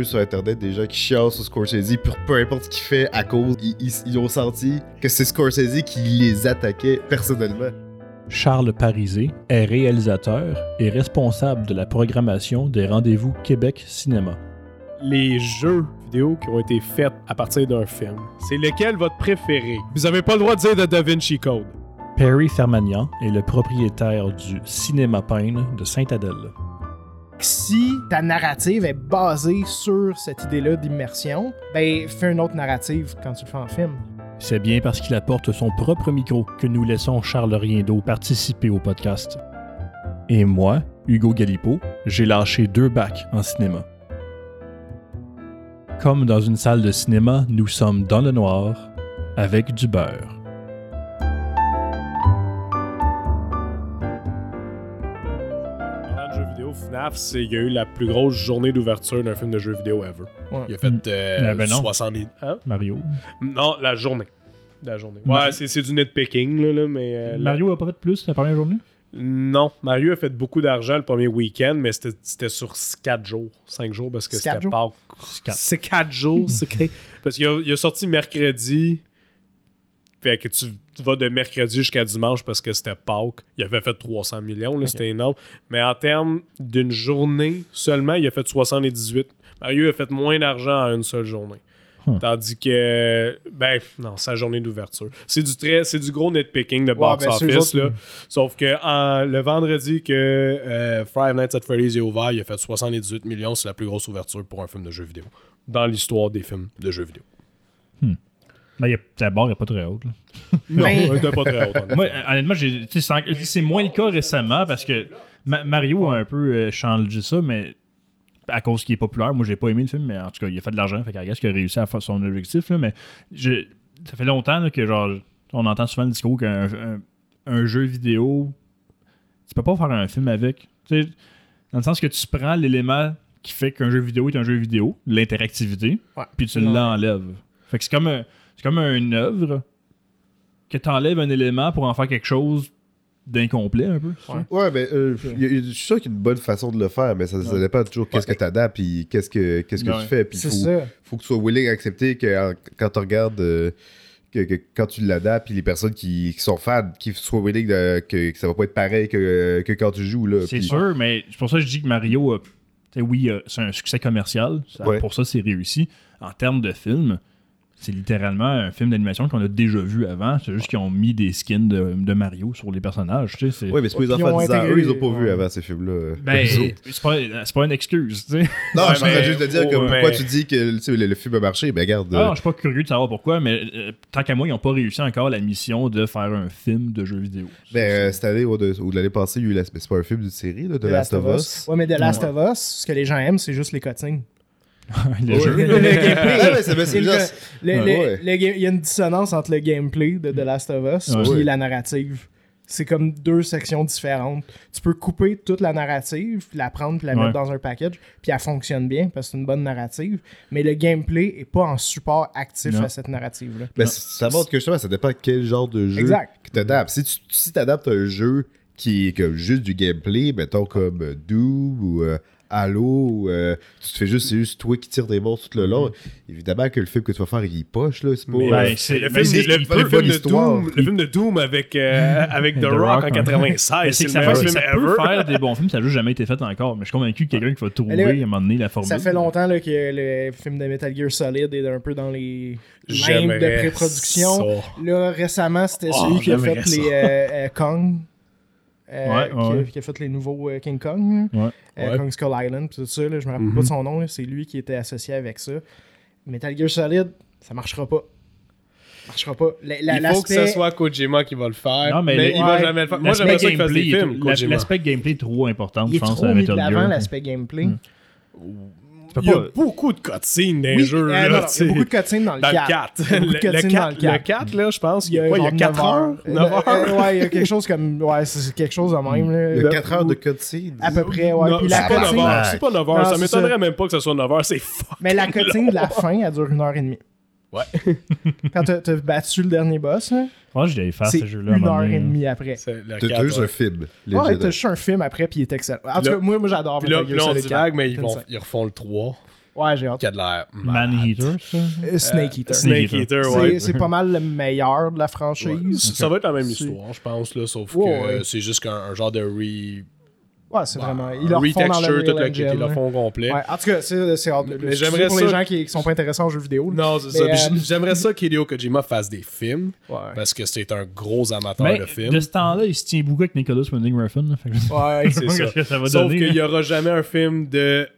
peu sur internet des gens qui chialent sur Scorsese pour peu importe ce qu'il fait à cause. Ils, ils- ils ont senti que c'est Scorsese qui les attaquait personnellement. Charles Parisé est réalisateur et responsable de la programmation des rendez-vous Québec Cinéma. Les jeux vidéo qui ont été faits à partir d'un film. C'est lequel votre préféré? Vous avez pas le droit de dire de Da Vinci Code. Perry Fermagnan est le propriétaire du Cinéma Payne de Sainte-Adèle. Si ta narrative est basée sur cette idée-là d'immersion, ben fais une autre narrative quand tu le fais en film. C'est bien parce qu'il apporte son propre micro que nous laissons Charles Riendo participer au podcast. Et moi, Hugo Galipo, j'ai lâché deux bacs en cinéma. Comme dans une salle de cinéma, nous sommes dans le noir avec du beurre. FNAF, c'est il y a eu la plus grosse journée d'ouverture d'un film de jeux vidéo ever. Ouais. Il a fait euh, Ah ben non. 70. Hein? Mario. Non, la journée. La journée. Mario. Ouais, c'est c'est du nitpicking, là, là, mais. euh, Mario a pas fait plus la première journée? Non, Mario a fait beaucoup d'argent le premier week-end, mais c'était c'était sur 4 jours, 5 jours, parce que c'était quatre. C'est 4 jours, c'est que- Parce qu'il a, il a sorti mercredi, fait que tu, tu vas de mercredi jusqu'à dimanche parce que c'était Pâques. Il avait fait 300 millions, là, c'était énorme. Mais en termes d'une journée seulement, il a fait 78. Mario a fait moins d'argent en une seule journée. Hmm. Tandis que, ben, non, sa journée d'ouverture. C'est du très, c'est du gros nitpicking de box ben, office, autres, là. Sauf que en- le vendredi que euh, Five Nights at Freddy's est ouvert, il a fait 78 millions. C'est la plus grosse ouverture pour un film de jeux vidéo dans l'histoire des films de jeux vidéo. Ben, il y a- la barre est pas très haute. là. Non, Mais- elle était pas très haute. honnêtement. Moi, honnêtement, j'ai- tu sais, c'est moins le cas récemment parce que Ma- Mario a un peu euh, changé ça, mais à cause qu'il est populaire, moi j'ai pas aimé le film, mais en tout cas, il a fait de l'argent, fait qu'il a réussi à faire son objectif. là, mais je- ça fait longtemps là, que genre on entend souvent le discours qu'un un, un jeu vidéo, tu peux pas faire un film avec. Tu sais, dans le sens que tu prends l'élément qui fait qu'un jeu vidéo est un jeu vidéo, l'interactivité, Ouais. puis tu Ouais. l'enlèves. Fait que c'est comme, un- c'est comme une œuvre que tu enlèves un élément pour en faire quelque chose d'incomplet un peu. Ouais, mais euh, y a- y a- je suis sûr qu'il y a une bonne façon de le faire, mais ça, ça Ouais. dépend toujours qu'est-ce que tu adaptes et qu'est-ce que, qu'est-ce que Ouais. tu fais. Puis C'est faut, ça. faut que tu sois willing à accepter que quand tu regardes, euh, que, que quand tu l'adaptes, puis les personnes qui, qui sont fans, qui soient willing de- que, que ça va pas être pareil que, que quand tu joues. Là, C'est sûr, mais c'est pour ça que je dis que Mario, a- tu sais, oui, euh, c'est un succès commercial. Ça- Ouais. Pour ça, c'est réussi. En termes de film, c'est littéralement un film d'animation qu'on a déjà vu avant. C'est juste qu'ils ont mis des skins de, de Mario sur les personnages. Tu sais, c'est- Ouais, mais c'est pas les enfants ont de 10 ans. intégré- Eux, ils ont pas vu avant ces films-là. Ben, c'est pas, c'est pas une excuse, tu sais. Non, Ouais, je suis en train juste de dire que oh, pourquoi mais- tu dis que tu sais, le, le film a marché. Ben, regarde. Ah, euh, non, je suis pas curieux de savoir pourquoi, mais euh, tant qu'à moi, ils n'ont pas réussi encore la mission de faire un film de jeu vidéo. ben, euh, cette année ou de, ou l'année passée, il y a eu la- c'est pas un film d'une série, là, de The Last of Us. Ouais, mais The Last Ouais. of Us, ce que les gens aiment, c'est juste les cutscenes. le jeu. Le gameplay. Ouais, mais c'est- mais c'est Il y a juste- le- Ouais, le- ouais. le ga- il y a une dissonance entre le gameplay de The Last of Us et Ouais. la narrative. C'est comme deux sections différentes. Tu peux couper toute la narrative, puis la prendre, puis la Ouais. mettre dans un package, puis elle fonctionne bien parce que c'est une bonne narrative. Mais le gameplay est pas en support actif Non. à cette narrative-là. Ben, ça montre que justement, ça dépend de quel genre de jeu Exact. que tu adaptes. Si tu si adaptes un jeu qui est comme juste du gameplay, mettons comme Doom ou euh, Halo, ou, euh, tu te fais juste, c'est juste toi qui tires des monstres tout le long. Évidemment que le film que tu vas faire, il est poche, là. C'est pas. Mais, euh, Ben, c'est- le, film, c'est- le- film de. Doom, le film de Doom avec, euh, avec The, The Rock, Rock, en ouais. 96, Mais c'est que ça, fait- film ça peut faire des bons films, ça n'a juste jamais été fait encore. Mais je suis convaincu a quelqu'un qui va trouver à un moment donné la formule. Ça fait longtemps là, que le film de Metal Gear Solid est un peu dans les limbes de pré-production. ça. Là, récemment, c'était Oh, celui qui a fait ça. les euh, euh, Kong. Euh, Ouais, qui, a- ouais. qui a fait les nouveaux euh, King Kong. Euh, Ouais. Kong Skull Island, pis tout ça. Là, je me rappelle Mhm. pas de son nom. C'est lui qui était associé avec ça. Metal Gear Solid, ça marchera pas. Marchera pas. La- la- Il faut que ce l'aspect- soit Kojima qui va le faire. Non, mais mais, le- il va ouais. jamais le faire. Moi, j'aimerais ça qu'il fasse gameplay des films. L'aspect gameplay est trop important, Il je est pense, trop à mis de Metal l'avant, l'aspect gameplay. Mm. Il y a pas- beaucoup de cutscenes dans les jeux. il y a beaucoup de cutscenes dans le Dans 4. le 4. Il y a beaucoup de Le, le cutscenes dans le 4, 4. le 4, là, je pense. Il y a, quoi, il y a genre 4 neuf heures? Euh, 9 heures? euh, ouais, il y a quelque chose comme. Ouais, c'est quelque chose de même. là. Il y Le- a 4 heures de cutscene. À peu près, ouais. Non, Puis c'est la pas 9 cutscene. heures. C'est pas 9 heures. Non, Ça m'étonnerait même pas que ce soit 9 heures. C'est fuck. Mais la cutscene de la fin, elle dure une heure et demie. Ouais. Quand t'as t'as battu le dernier boss, pense que je l'avais fait c'est ce jeu-là. à un une moment heure donné, et là. demie après. C'est le T'as 4, t'as juste ouais. un film. Ouais, t'as juste un film après, puis il est excellent. En tout Là- cas, moi, moi j'adore Puis là, Metal puis Gear là, on Solid 4. divague, mais ils, vont, ils refont le 3. Ouais, j'ai hâte. qui a de l'air. malade. Man-Eater, ça? Euh, Snake Eater. Snake Eater, ouais. C'est c'est pas mal le meilleur de la franchise. Ça va être la même C'est- histoire, je pense, là, sauf Ouais, que ouais. c'est juste qu'un un genre de re. Ouais, c'est bah, vraiment. Ils leur font dans retexture, le tout le kit, ils le font complet. Ouais, en tout cas, c'est c'est hâte. Mais j'aimerais pour les gens qui, qui sont pas intéressés en jeux vidéo. là. Non, c'est ça. Mais, euh, J'aimerais ça qu'Hideo Kojima fasse des films Ouais. parce que c'est un gros amateur Mais de films. de ce temps-là, il se tient beaucoup avec Nicholas Winding Refn. Ouais, c'est ça. Va Sauf donner. qu'il n'y aura jamais un film de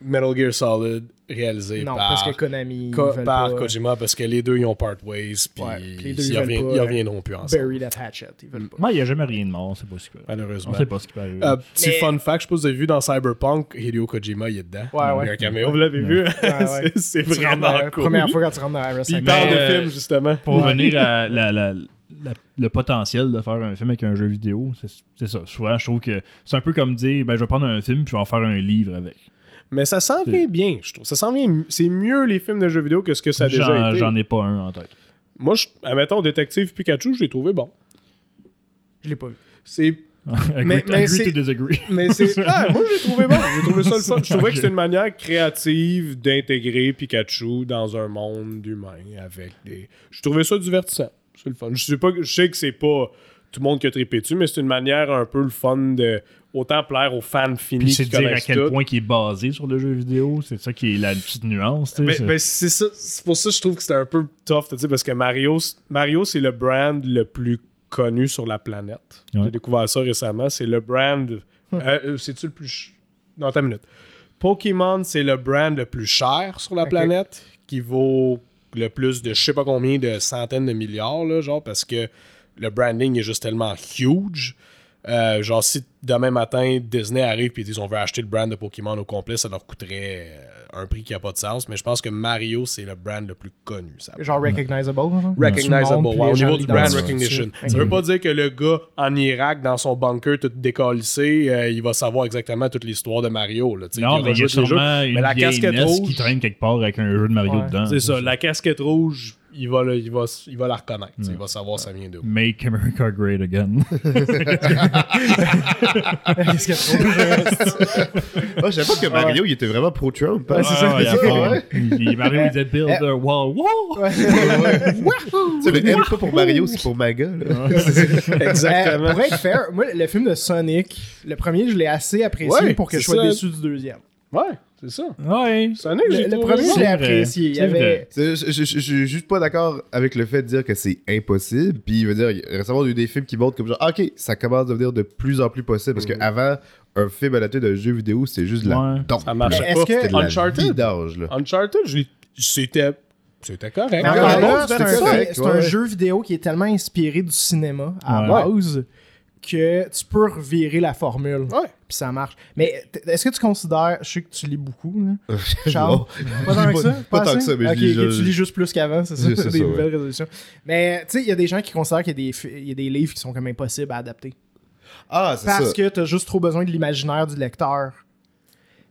Metal Gear Solid réalisé Non, par, parce que Konami. Par pas Kojima parce que les deux ils ont part ways puis Ouais, puis les deux, ils, ils veulent revient- pas, ils reviendront plus ensemble. Bury that hatchet. Ils veulent pas. Ouais, il n'y a jamais rien de mort, c'est pas ce qui Malheureusement. On sait pas ce qui peut arriver. Euh, petit Mais- fun fact, je sais pas si vous avez vu dans Cyberpunk, Hideo Kojima il est dedans. Ouais, ouais. Il y a un caméo, vous l'avez vu? ouais. c'est rentres vraiment dans- cool. Première fois quand tu rentres dans Arasaka. il parle de film justement. Pour revenir à la- la- la- le potentiel de faire un film avec un jeu vidéo, c'est c'est ça. Souvent, je trouve que c'est un peu comme dire ben, je vais prendre un film puis je vais en faire un livre avec. Mais ça s'en vient bien, je trouve. Ça s'en vient. C'est mieux les films de jeux vidéo que ce que ça a déjà J'en été. j'en ai pas un en tête. Moi, je, admettons, Détective Pikachu, je l'ai trouvé bon. Je l'ai pas vu. C'est agree, mais agree c'est- to disagree. Mais c'est. Ah, moi, j'ai trouvé bon. J'ai trouvé ça le fun. Je trouvais que c'était une manière créative d'intégrer Pikachu dans un monde humain avec des. Je trouvais ça divertissant. C'est le fun. Je sais, pas, je sais que c'est pas tout le monde qui a trippé dessus, mais c'est une manière un peu le fun de autant plaire aux fans finis Puis c'est qui de dire à quel tout. point il est basé sur le jeu vidéo. C'est ça qui est la petite nuance. tu sais, Ben, c'est- ben, c'est ça. C'est pour ça que je trouve que c'était un peu tough, tu sais, parce que Mario, Mario c'est le brand le plus connu sur la planète. Ouais. J'ai découvert ça récemment. C'est le brand. euh, euh, C'est-tu le plus. ch- Non, attends une minute. Pokémon, c'est le brand le plus cher sur la planète, qui vaut le plus de je sais pas combien de centaines de milliards, là, genre, parce que le branding est juste tellement huge. Euh, genre, si demain matin, Disney arrive et ils disent on veut acheter le brand de Pokémon au complet, ça leur coûterait euh, un prix qui a pas de sens. Mais je pense que Mario, c'est le brand le plus connu. Ça. Genre recognizable. Recognizable, ouais, au niveau du brand recognition. Ça Ok. veut pas dire que le gars en Irak, dans son bunker, tout décalissé, euh, il va savoir exactement toute l'histoire de Mario. Là, non, il mais il y a sûrement une Mais la casquette NES rouge- qui traîne quelque part avec un jeu de Mario Ouais. dedans. C'est ça, la casquette rouge, il va, le- il va, il va la reconnaître. Il va savoir ça vient d'où. Make America Great Again. Qu'est-ce qu'il y a trop? Ah, je savais pas que Mario, il était vraiment pro-Trump. hein. Ouais, c'est ça, Ouais, c'est ça, ouais. il- il- Mario, il disait build Eh. a wall. Le M, pas pour Mario, c'est pour Maga. là. Exactement. Euh, pour être fair, moi, le film de Sonic, le premier, je l'ai assez apprécié Ouais, pour que je c'est sois ça. déçu du deuxième. Ouais, c'est ça. Ouais. Sonic, Le, j'ai le premier, je l'ai C'est apprécié. Il y C'est avait. C'est- Je je- je- je suis juste pas d'accord avec le fait de dire que c'est impossible. Puis, il veut dire, récemment, il y a eu des films qui montrent comme genre, ah, ok, ça commence à devenir de plus en plus possible. Parce qu'avant, un film adapté d'un jeu vidéo, c'était juste de la Ouais. Ça est-ce pas. que- Uncharted? là. Uncharted, c'était c'était correct. C'est un, c'est ouais, un jeu vidéo qui est tellement inspiré du cinéma à Ouais. base que tu peux revirer la formule. Ouais. Puis ça marche. Mais est-ce que tu considères, je sais que tu lis beaucoup, là, Charles, pas tant que ça? Pas tant que ça, mais je lis tu lis juste plus qu'avant, c'est ça? C'est ça, des ouais. nouvelles résolutions. Mais tu sais, il y a des gens qui considèrent qu'il y y a des livres qui sont comme impossibles à adapter. Ah, c'est Parce ça. que tu as juste trop besoin de l'imaginaire du lecteur.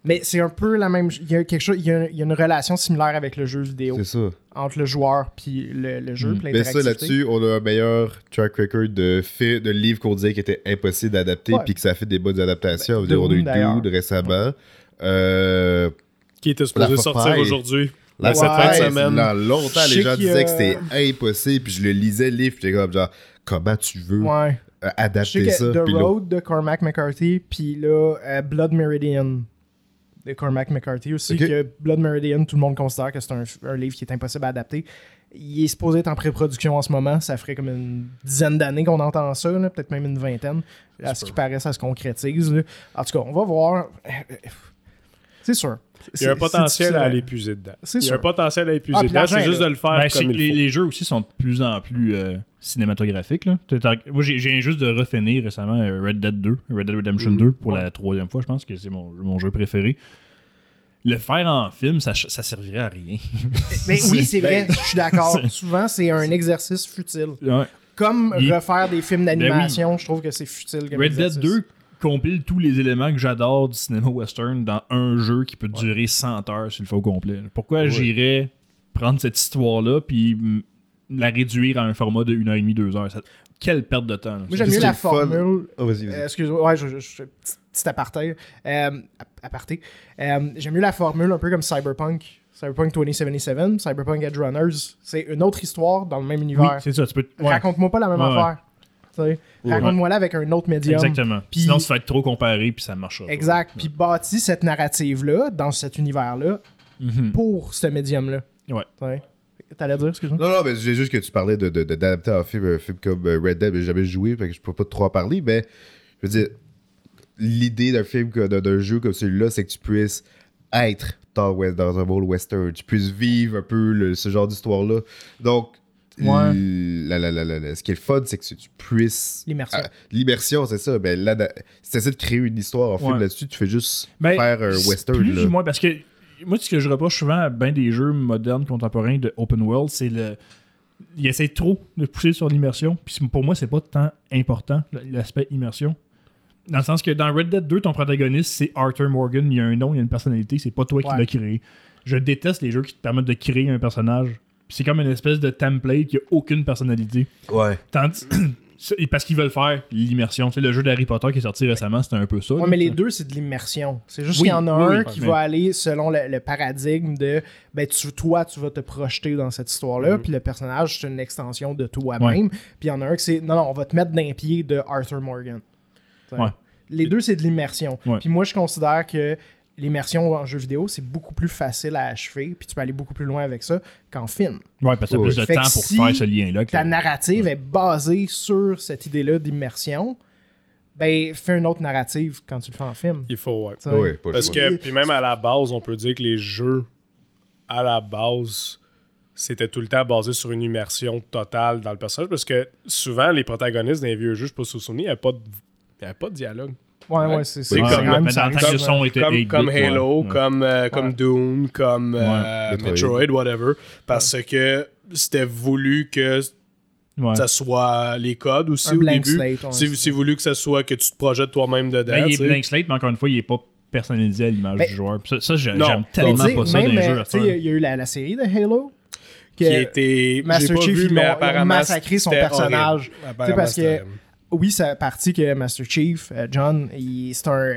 Mais c'est un peu la même. Il y a quelque chose. Il y a, il y a une relation similaire avec le jeu vidéo C'est ça. entre le joueur puis le, le jeu. Mm. puis Mais ça, là-dessus, on a un meilleur track record de, fait, de livres qu'on disait qui étaient impossibles d'adapter, puis que ça a fait des bonnes adaptations. Ben, on a eu. Dude récemment. Euh, Qui était supposé sortir aujourd'hui. La cette fin de semaine. dans longtemps, les gens disaient que c'était impossible, puis je le lisais le livre, puis j'étais comme genre, comment tu veux Ouais. euh, Je sais adapter que ça? The Puis là- Road de Cormac McCarthy, puis là, euh, Blood Meridian de Cormac McCarthy aussi. Que Blood Meridian, tout le monde considère que c'est un, un livre qui est impossible à adapter. Il est supposé être en pré-production en ce moment. Ça ferait comme une dizaine d'années qu'on entend ça, là, peut-être même une vingtaine. À ce qui paraît, ça se concrétise. là. En tout cas, on va voir. C'est sûr. Il y a un potentiel à difficile. aller puiser dedans. C'est Il y a sûr. un potentiel à aller puiser Ah, dedans. C'est juste de le faire Ben, c'est comme que il les, faut. les jeux aussi sont de plus en plus euh, cinématographiques. Là. Moi, j'ai juste de refinir récemment euh, Red Dead 2, Red Dead Redemption Mhm. 2 pour la troisième fois, je pense que c'est mon, mon jeu préféré. Le faire en film, ça, ça servirait à rien. Mais oui, c'est Ben, vrai, je suis d'accord. Souvent, c'est un exercice futile. Ouais. Comme Il- refaire des films d'animation, je trouve que c'est futile. comme Red Dead exercice. 2 compile tous les éléments que j'adore du cinéma western dans un jeu qui peut durer 100 heures s'il le faut au complet. Pourquoi j'irais prendre cette histoire-là puis la réduire à un format de 1h30, 2h. Ça- Quelle perte de temps. là. Moi, j'aime mieux la formule. Oh, vas-y, vas-y. Euh, Excuse-moi, ouais, je, je, je- petit, aparté. Euh, ap- aparté. Euh, J'aime mieux la formule un peu comme Cyberpunk. Cyberpunk 2077, Cyberpunk Edge Runners. C'est une autre histoire dans le même Oui, univers. c'est ça. Tu peux... ouais. Raconte-moi pas la même Ouais, affaire. Raconte-moi là avec un autre médium. Exactement. Sinon, ça va être trop comparé, puis ça ne marchera pas. Exact. Puis bâtis cette narrative-là, dans cet univers-là, Mhm. pour ce médium-là. Ouais. T'allais dire, excuse-moi? Non, non, mais j'ai juste que tu parlais de, de, d'adapter un film, un film comme euh, Red Dead, mais j'ai jamais joué, fait que je peux pas trop en parler, mais je veux dire, l'idée d'un film, d'un, jeu comme celui-là, c'est que tu puisses être dans, dans un monde western, tu puisses vivre un peu le- ce genre d'histoire-là. Donc, Ouais. la- la- la- ce qui est le fun, c'est que tu puisses. L'immersion. Ah, l'immersion, c'est ça. Ben, là, t'essaies de créer une histoire en film là-dessus, tu fais juste Ben, faire un c'est western. Plus là. ou moins, parce que moi, ce que je reproche souvent à bien des jeux modernes, contemporains de open world, c'est le. Ils essaient trop de pousser sur l'immersion. Puis pour moi, c'est pas tant important, l'aspect immersion. Dans le sens que dans Red Dead 2, ton protagoniste, c'est Arthur Morgan. Il y a un nom, il y a une personnalité. C'est pas toi qui l'as créé. Je déteste les jeux qui te permettent de créer un personnage. Puis C'est comme une espèce de template qui a aucune personnalité. Ouais. Tandis- parce qu'ils veulent faire l'immersion. Tu sais, le jeu d'Harry Potter qui est sorti récemment, c'était un peu ça. Là. mais les deux, c'est de l'immersion. C'est juste Oui, qu'il y en a oui, un oui, qui mais- va aller selon le, le paradigme de ben, tu, toi, tu vas te projeter dans cette histoire-là, puis le personnage, c'est une extension de toi-même. Puis il y en a un qui c'est non, non, on va te mettre d'un pied de Arthur Morgan. Ouais. Les deux, c'est de l'immersion. Puis moi, je considère que l'immersion en jeu vidéo, c'est beaucoup plus facile à achever, puis tu peux aller beaucoup plus loin avec ça qu'en film. Ouais, parce que t'as Ouais. plus de Fait temps pour si faire ce lien-là. que- Ta narrative est basée sur cette idée-là d'immersion. Ben, fais une autre narrative quand tu le fais en film. Il faut, ouais. Ouais, pas Parce que, puis même à la base, on peut dire que les jeux, à la base, c'était tout le temps basé sur une immersion totale dans le personnage. Parce que souvent, les protagonistes d'un vieux jeu, je sais pas si vous vous souvenez, il n'y avait pas de dialogue. Ouais, Ouais. c'est C'est c'est comme- quand même mais ça le son était Comme, 8-bit, comme ouais. Halo, Ouais. comme, euh, comme Ouais. Comme euh, Metroid. Metroid. whatever. Parce que c'était voulu que Ouais. ça soit les codes aussi Un au blank début. c'est voulu que ça soit que tu te projettes toi-même dedans. Ben, il est blank slate, mais encore une fois, il est pas personnalisé à l'image Ben, du joueur. Ça, ça, j'ai- non. j'aime Mais tellement Mais pas ça dans les jeux. euh, à tu sais, faire. il y a eu la, la série de Halo. qui Master Chief, mais ont apparemment. massacré son personnage. parce que oui, c'est parti que Master Chief, euh, John, il- c'est un.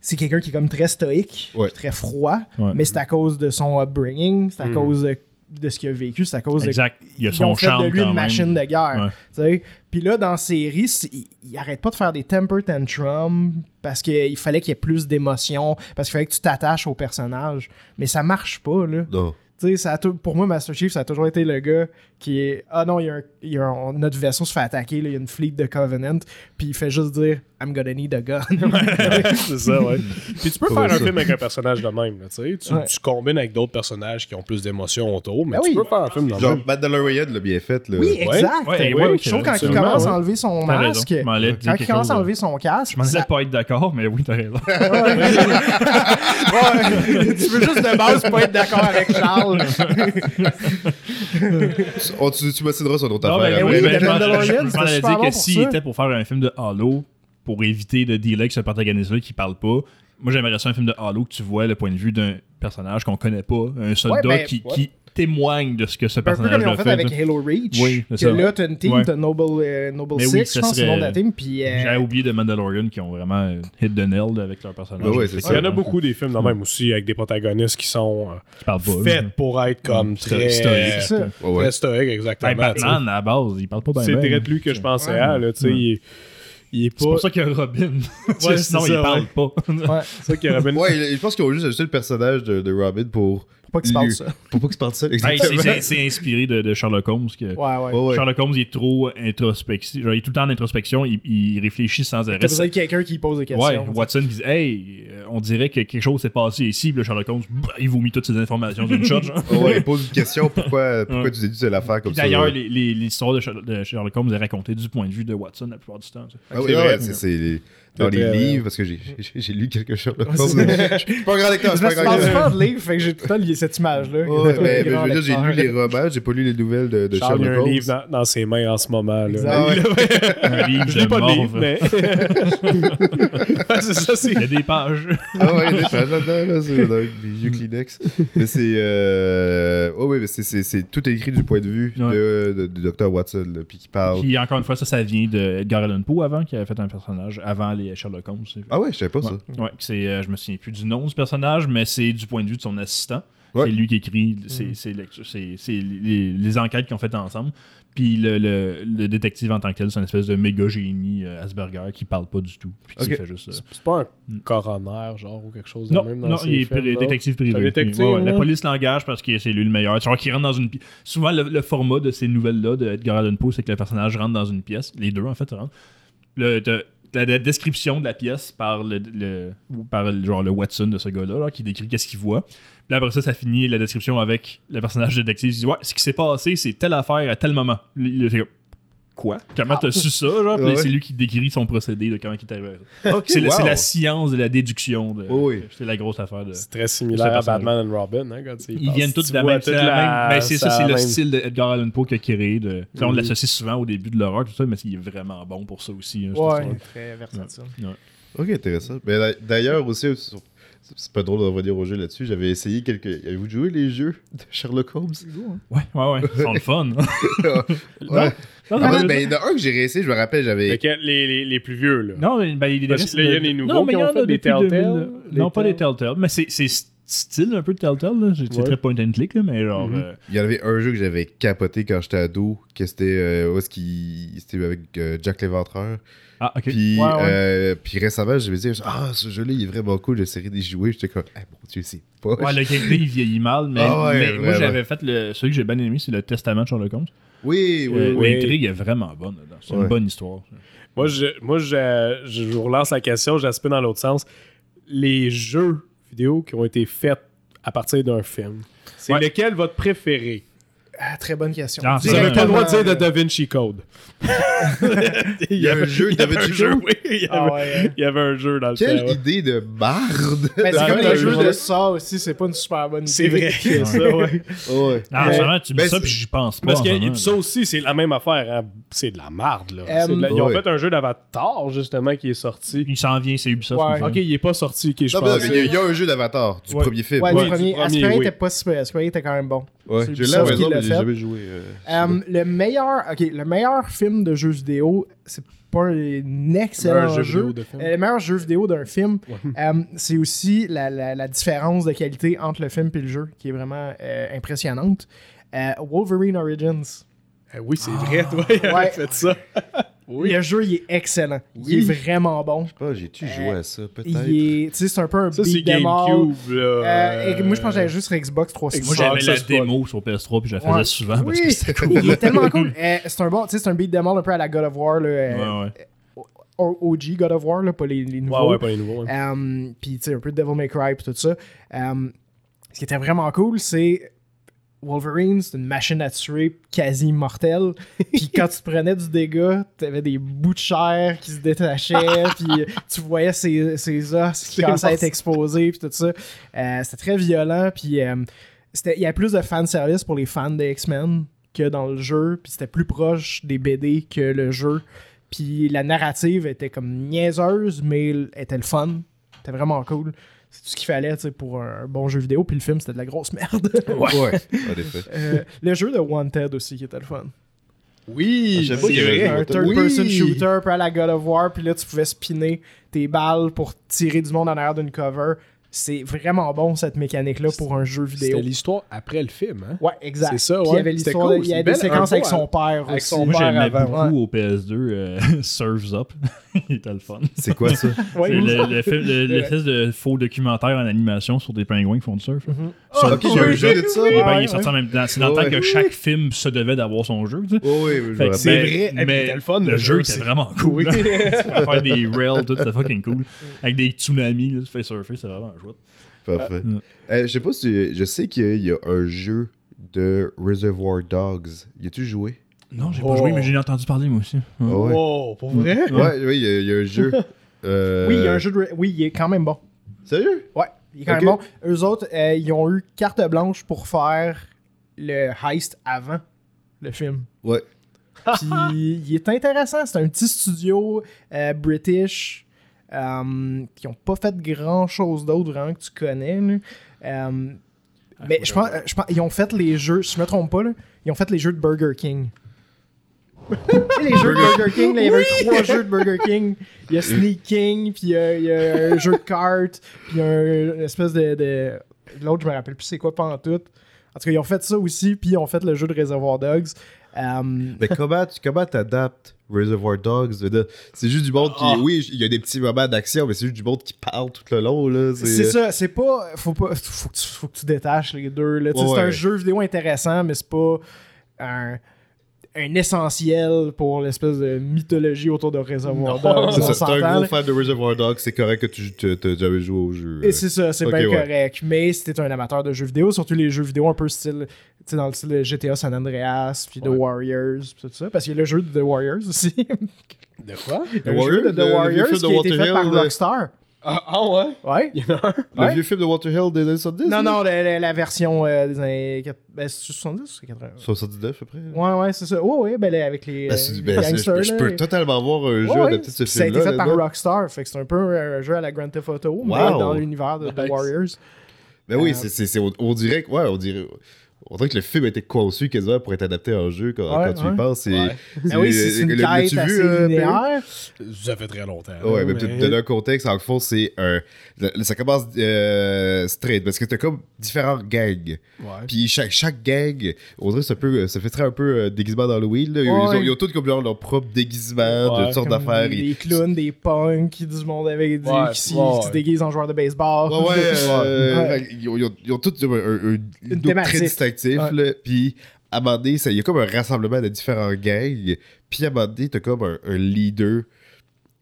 C'est quelqu'un qui est comme très stoïque, Ouais. très froid, Ouais. mais c'est à cause de son upbringing, c'est à Mm. cause de, de ce qu'il a vécu, c'est à cause de Exact. Il y a son fait charme de lui une même. machine de guerre. Ouais. tu sais. Puis là, dans la série, il, il arrête pas de faire des temper tantrums parce qu'il fallait qu'il y ait plus d'émotion, parce qu'il fallait que tu t'attaches au personnage. Mais ça marche pas, là. Non. Tu sais, ça a pour moi, Master Chief, ça a toujours été le gars qui est Ah non, il y a un- il y a un- notre vaisseau se fait attaquer, là, il y a une fleet de Covenant, puis il fait juste dire I'm gonna need a gun. c'est ça, ouais. Puis tu peux faire un ça? film avec un personnage de même, là, tu sais. Tu, Ouais. tu combines avec d'autres personnages qui ont plus d'émotions autour, mais Ben tu oui. peux faire un film de Genre, même. Mandalorian l'a bien fait. Là. oui, exact. Ouais, Oui, ouais, je trouve quand il commence ouais. à enlever son masque, quand il commence à enlever son casque, Je m'en ça- pas être d'accord, mais oui, t'as raison. Ouais, tu veux juste de base pas être d'accord avec Charles. Oh, tu tu m'assideras sur d'autres Non, affaires. mais oui, après. je Mandalorian, c'était super dire bon que pour s'il ça. était pour faire un film de Halo, pour éviter de dealer avec ce protagoniste-là qui parle pas, moi j'aimerais ça un film de Halo que tu vois le point de vue d'un personnage qu'on connaît pas, un soldat Ouais, ben, qui, ouais. qui témoigne de ce que ce Un peu comme ils personnage ont a fait fait. avec là. Halo Reach. Oui, c'est que ça. là, t'as une team, Ouais. t'as Noble, euh, Noble oui, Six, ça je pense, c'est le nom de la serait- team. Puis, euh, J'avais oublié de Mandalorian qui ont vraiment hit the nail avec leur personnage. Ouais, Il y en a ça. beaucoup des films même aussi, avec des protagonistes qui sont euh, faits pour être comme Mm, très, stoïque. c'est ça. Ouais, ouais. très stoïque, Ben, exactement. Batman, à la base, il parle pas bien. C'est direct lui que je pensais à, là, tu sais, Ouais. il, est- il est C'est pour ça qu'il y a Robin. Ouais, Sinon, c'est il ça, parle ouais. pas. Ouais, C'est ça qu'il y aurait bien- Ouais, je pense qu'ils ont juste ajouté le personnage de, de Robin pour. Pas qu'il se. Pour pas qu'il se parle de ça. Hey, c'est- Exactement. c'est c'est inspiré de, de Sherlock Holmes. Que... Ouais, ouais. Ouais, ouais. Sherlock Holmes, il est trop introspectif. Genre, il est tout le temps en introspection. Il, il réfléchit sans arrêt. T'as besoin de quelqu'un qui pose des questions. Ouais, Watson qui dit Hey, euh, on dirait que quelque chose s'est passé ici. Puis Sherlock Holmes, bah, il vomit toutes ces informations d'une shot. il pose une question pourquoi, pourquoi tu déduis de l'affaire comme ça? D'ailleurs, l'histoire de, Sher- de Sherlock Holmes est racontée du point de vue de Watson la plupart du temps. Ah oui, C'est ouais, vrai. Dans les très livres, parce que j'ai- lu quelque chose. c'est- Je suis pas un grand lecteur, Je c'est me pas de livre, fait que j'ai tout le temps cette image-là. J'ai lu les romans, j'ai pas lu les nouvelles de, de Charles, il y a Sherlock un livre dans, ses mains en ce moment. Là. Un livre Je lis pas de livre, mais. C'est ça, c'est. Il y a des pages. Ah ouais, il y a des pages là-dedans, là, c'est vieux Kleenex. Mais c'est. Euh... Oh oui, mais c'est, tout écrit du point de vue du Dr. Watson, là, puis qui parle. Puis encore une fois, ça, ça vient de Edgar Allan Poe avant, qui avait fait un personnage avant les Sherlock Holmes. Ah ouais, je savais pas ça. Ouais, c'est, euh, je me souviens plus du nom du personnage, mais c'est du point de vue de son assistant. Ouais. C'est lui qui écrit c'est, c'est, lect- c'est- c'est les, les enquêtes qu'ils ont faites ensemble. Puis le, le- le détective en tant que tel, c'est une espèce de méga génie euh, Asperger qui parle pas du tout. Puis qui fait juste. euh, C'est pas un coroner, genre, ou quelque chose de Non, même dans non, ces il est films, détective privé. C'est un détective, Ouais, ouais, La police l'engage parce que c'est lui le meilleur. Tu vois qu'il rentre dans une pièce. Souvent, le, le format de ces nouvelles-là de Edgar Allan Poe, c'est que le personnage rentre dans une pièce. Les deux, en fait, rentrent. Le, la description de la pièce par le, le- par le, genre le Watson de ce gars-là, là, qui décrit qu'est-ce qu'il voit. Puis après ça, ça finit la description avec le personnage détective. Il dit Ouais, ce qui s'est passé, c'est telle affaire à tel moment. Comme, Quoi? Comment t'as su ça genre? Ouais. C'est lui qui décrit son procédé de comment il est arrivé à ça. Ok, C'est la- c'est wow. la science de la déduction. De, Oh oui. C'est la grosse affaire de. C'est très similaire à. Batman and Robin, hein, quand Ils viennent tous de la même. toute c'est la la- même- ben, c'est ça, c'est le même- style d'Edgar Allan Poe qu'il a créé. De, on l'associe souvent au début de l'horreur, tout ça, mais il est vraiment bon pour ça aussi. hein, Ouais, très versatile. Ok, intéressant. Mais d'a- d'ailleurs aussi, sur- c'est pas drôle de revenir au jeu là-dessus. J'avais essayé quelques. Avez-vous joué les jeux de Sherlock Holmes? Ouais, ouais, ouais. Ils sont le fun. Ouais. Non, En non, fait, ben, il y en a un que j'ai réessayé, je me rappelle, j'avais. Les, les, les plus vieux, là. Non, mais ben, il y a des Parce que là, il y a de- les nouveaux non, mais qui il y ont en a fait des Telltale, 2000. les Non, pas des Telltale. Mais c'est c'est style un peu de Telltale. là. C'est Ouais. très point and click, là, mais genre. Mhm. euh, Il y en avait un jeu que j'avais capoté quand j'étais ado, que c'était euh, où est-ce qu'il- c'était avec euh, Jack l'Éventreur. Ah, ok. Puis, Ouais, ouais. euh, puis récemment, je me disais, ah, ce jeu-là, il est vraiment cool, j'essaierai d'y jouer. J'étais comme, ah, mon Dieu, c'est pas. Ouais, le gameplay, il vieillit mal, mais, Ah ouais, mais moi, j'avais fait le. Celui que j'ai bien aimé, c'est le Testament de Sherlock Holmes. Oui, oui, Euh, oui. L'intrigue est vraiment bonne. C'est Ouais. une bonne histoire. Moi, je, moi je, je vous relance la question, j'aspire dans l'autre sens. Les jeux vidéo qui ont été faits à partir d'un film, c'est Ouais. lequel votre préféré? Ah, très bonne question. Vous n'avez pas le droit de dire de là. Da Vinci Code. Il y a un jeu il de y avait un jeu, Code? oui, il y Ah avait, ouais. il y avait un jeu dans le Quelle temps, ouais. idée de marde! Ben, c'est comme le les jeux jeu. de ça aussi, c'est pas une super bonne idée. C'est vrai que ça, ouais. ouais. Ah, Euh, vraiment, tu me ben, dis ça, c'est- puis j'y pense pas. Parce que ce moment, ça aussi, c'est la même affaire. hein. C'est de la marde, là. Euh, C'est de la- Ils ont ouais. fait un jeu d'Avatar, justement, qui est sorti. Il s'en vient, c'est Ubisoft. Ouais. Ok, il est pas sorti. Ok, je Non, mais pense. non, mais il y a- un jeu d'Avatar, du premier film. Ouais, du premier. oui. était pas super. Aspiré était quand même bon. Ouais, j'ai la raison, mais j'ai jamais joué. euh, Euh, le meilleur, ok, le meilleur film de jeu vidéo, c'est pas un excellent jeu jeu. vidéo de film. Euh, Le meilleur jeu vidéo d'un film, c'est aussi la, la- la différence de qualité entre le film et le jeu, qui est vraiment euh, impressionnante. Euh, Wolverine Origins. Oui, c'est vrai, toi, Ouais. fait ça. Oui. Le jeu, il est excellent. Il est vraiment bon. Ah, j'ai-tu joué à ça, peut-être? Tu sais, c'est un peu un Ça, c'est beat them. GameCube, là. Euh, et moi, je pense que j'avais juste sur Xbox 360. Moi, j'avais la pas- démo sur PS3, puis je la faisais Ouais. souvent parce que c'était cool. il est tellement cool. Euh, c'est un bon, tu sais, c'est un beat them all un peu à la God of War, là, euh, Ouais, ouais. OG God of War, là, pas les, les nouveaux. Ouais, ouais, pas les nouveaux. hein. Euh, puis, tu sais, un peu de Devil May Cry, puis tout ça. Euh, ce qui était vraiment cool, c'est Wolverine, c'est une machine à tuer quasi immortelle. Puis quand tu prenais du dégât, t'avais des bouts de chair qui se détachaient, puis tu voyais ses, ses os qui commençaient à être exposés, puis tout ça. Euh, c'était très violent, puis euh, il y a plus de fanservice pour les fans des X-Men que dans le jeu, puis c'était plus proche des BD que le jeu. Puis la narrative était comme niaiseuse, mais elle était le fun. C'était vraiment cool. C'est tout ce qu'il fallait tu sais, pour un bon jeu vidéo. Puis le film, c'était de la grosse merde. Ouais, en effet. Euh, le jeu de Wanted aussi qui était le fun. Oui, Ah, c'est un third-person Oui. shooter, un peu à la God of War. Puis là, tu pouvais spinner tes balles pour tirer du monde en arrière d'une cover. C'est vraiment bon, cette mécanique-là, pour un jeu vidéo. C'était l'histoire après le film, hein? Ouais, exact. C'est ça, Puis ouais. il y avait C'était l'histoire, cool, il y c'est a des belle, séquences avec son père avec aussi. son Moi, père j'aimais avant, beaucoup au PS2 euh, Surf's Up. Il était le fun. C'est quoi ça? Ouais, C'est le- le film- le- l'espèce de faux documentaire en animation sur des pingouins qui font du surf. là. Sur- ok, il y a sur- un jeu de ça? Ben, Ouais, il est sorti ouais. en même temps. C'est dans le temps que chaque film se devait d'avoir son jeu. tu sais. Oh oui. C'est Mais- vrai. Mais le fun, Le le jeu était c'est- vraiment cool. Tu peux faire des rails, tout, c'était fucking cool. Avec des tsunamis, là, tu fais surfer, c'est vraiment chouette. Parfait. Mm. Euh, je sais pas si. Je sais qu'il y a un jeu de Reservoir Dogs. Y a-tu joué? Non, j'ai Oh. pas joué, mais j'ai entendu parler moi aussi. Ah ouais. Oh, pour vrai? Ouais, oui, il y, a- il y a un jeu. Euh, Oui, il y a un jeu de... Oui, il est quand même bon. Sérieux? Ouais, Il est quand Ok. même bon. Eux autres, euh, ils ont eu carte blanche pour faire le heist avant le film. Ouais. Puis il est intéressant. C'est un petit studio euh, british euh, qui ont pas fait grand chose d'autre vraiment que tu connais. là. Euh, mais je pense, je pense, ils ont fait les jeux, si je me trompe pas, là, ils ont fait les jeux de Burger King. Les jeux de Burger King, là, il y avait eu trois jeux de Burger King. Il y a Sneak King, puis euh, il y a un jeu de cartes, puis un, une espèce de. de- L'autre, je me rappelle plus c'est quoi, en tout. En tout cas, ils ont fait ça aussi, puis ils ont fait le jeu de Reservoir Dogs. Euh, Mais comment tu comment t'adaptes Reservoir Dogs? C'est juste du monde qui. Ah. Oui, il y a des petits moments d'action, mais c'est juste du monde qui parle tout le long. C'est ça, c'est pas. Faut pas. Faut que tu, faut que tu détaches les deux. Ouais, c'est un jeu vidéo intéressant, mais c'est pas un, un essentiel pour l'espèce de mythologie autour de Reservoir Dogs. C'est ça, un gros fan de Reservoir Dogs, c'est correct que tu jamais joué au jeu. Et c'est ça, c'est bien ouais. correct. Mais si t'es un amateur de jeux vidéo, surtout les jeux vidéo un peu style, tu sais, dans le style de GTA San Andreas, puis The. Warriors, puis tout ça. Parce qu'il y a le jeu de The Warriors aussi. De quoi? le Warriors, jeu de The le- le Warriors de qui a été fait par Hill, là. Rockstar. Ah, ah ouais? Ouais. Il y en a un? Le Ouais. vieux film de Walter Hill des années 70 Non, là? non, la, la- la version euh, des années. quat- Ben, c'est 70 ou c'est 80 79 à peu près. Ouais, ouais, c'est ça. Ouais, ouais, ben, là, avec les, Ben, euh, c'est- les ben, c'est- gangsters. je, je là, peux totalement voir un jeu Ouais, ouais. adapté de ce Ça a film-là. été fait par. Rockstar, fait que c'est un peu un jeu à la Grand Theft Auto, mais Wow. dans l'univers de The Nice. Warriors. Ben oui, Euh, c'est, c'est, c'est- on, on dirait que, ouais, on dirait, on dirait que le film a été conçu quasiment pour être adapté en jeu quand, Ouais, quand tu y penses. C'est, Ouais. Oui, c'est une le- quête l'as-tu assez vu, euh. Ça fait très longtemps. Ouais, mais pour te donner un contexte, en fond, c'est un. Ça commence euh, straight parce que t'as comme différents gangs. Ouais. Puis chaque, chaque gang, on dirait que un ça fait très un peu euh, déguisement d'Halloween. Ils, Ouais. ont, ils ont tous comme genre leur propre déguisement, Ouais. de sortes d'affaires. Des, des clowns, des punks, du monde avec des, Ouais, qui, s'y- ouais, qui se déguisent en joueurs de baseball. Ouais, ouais, ils ont, ils ont tous un, un, un look thématique. très distinctif. Ouais. là. Puis à un moment donné, ça- il y a comme un rassemblement de différents gangs. Puis à un moment donné, t'as comme un, un leader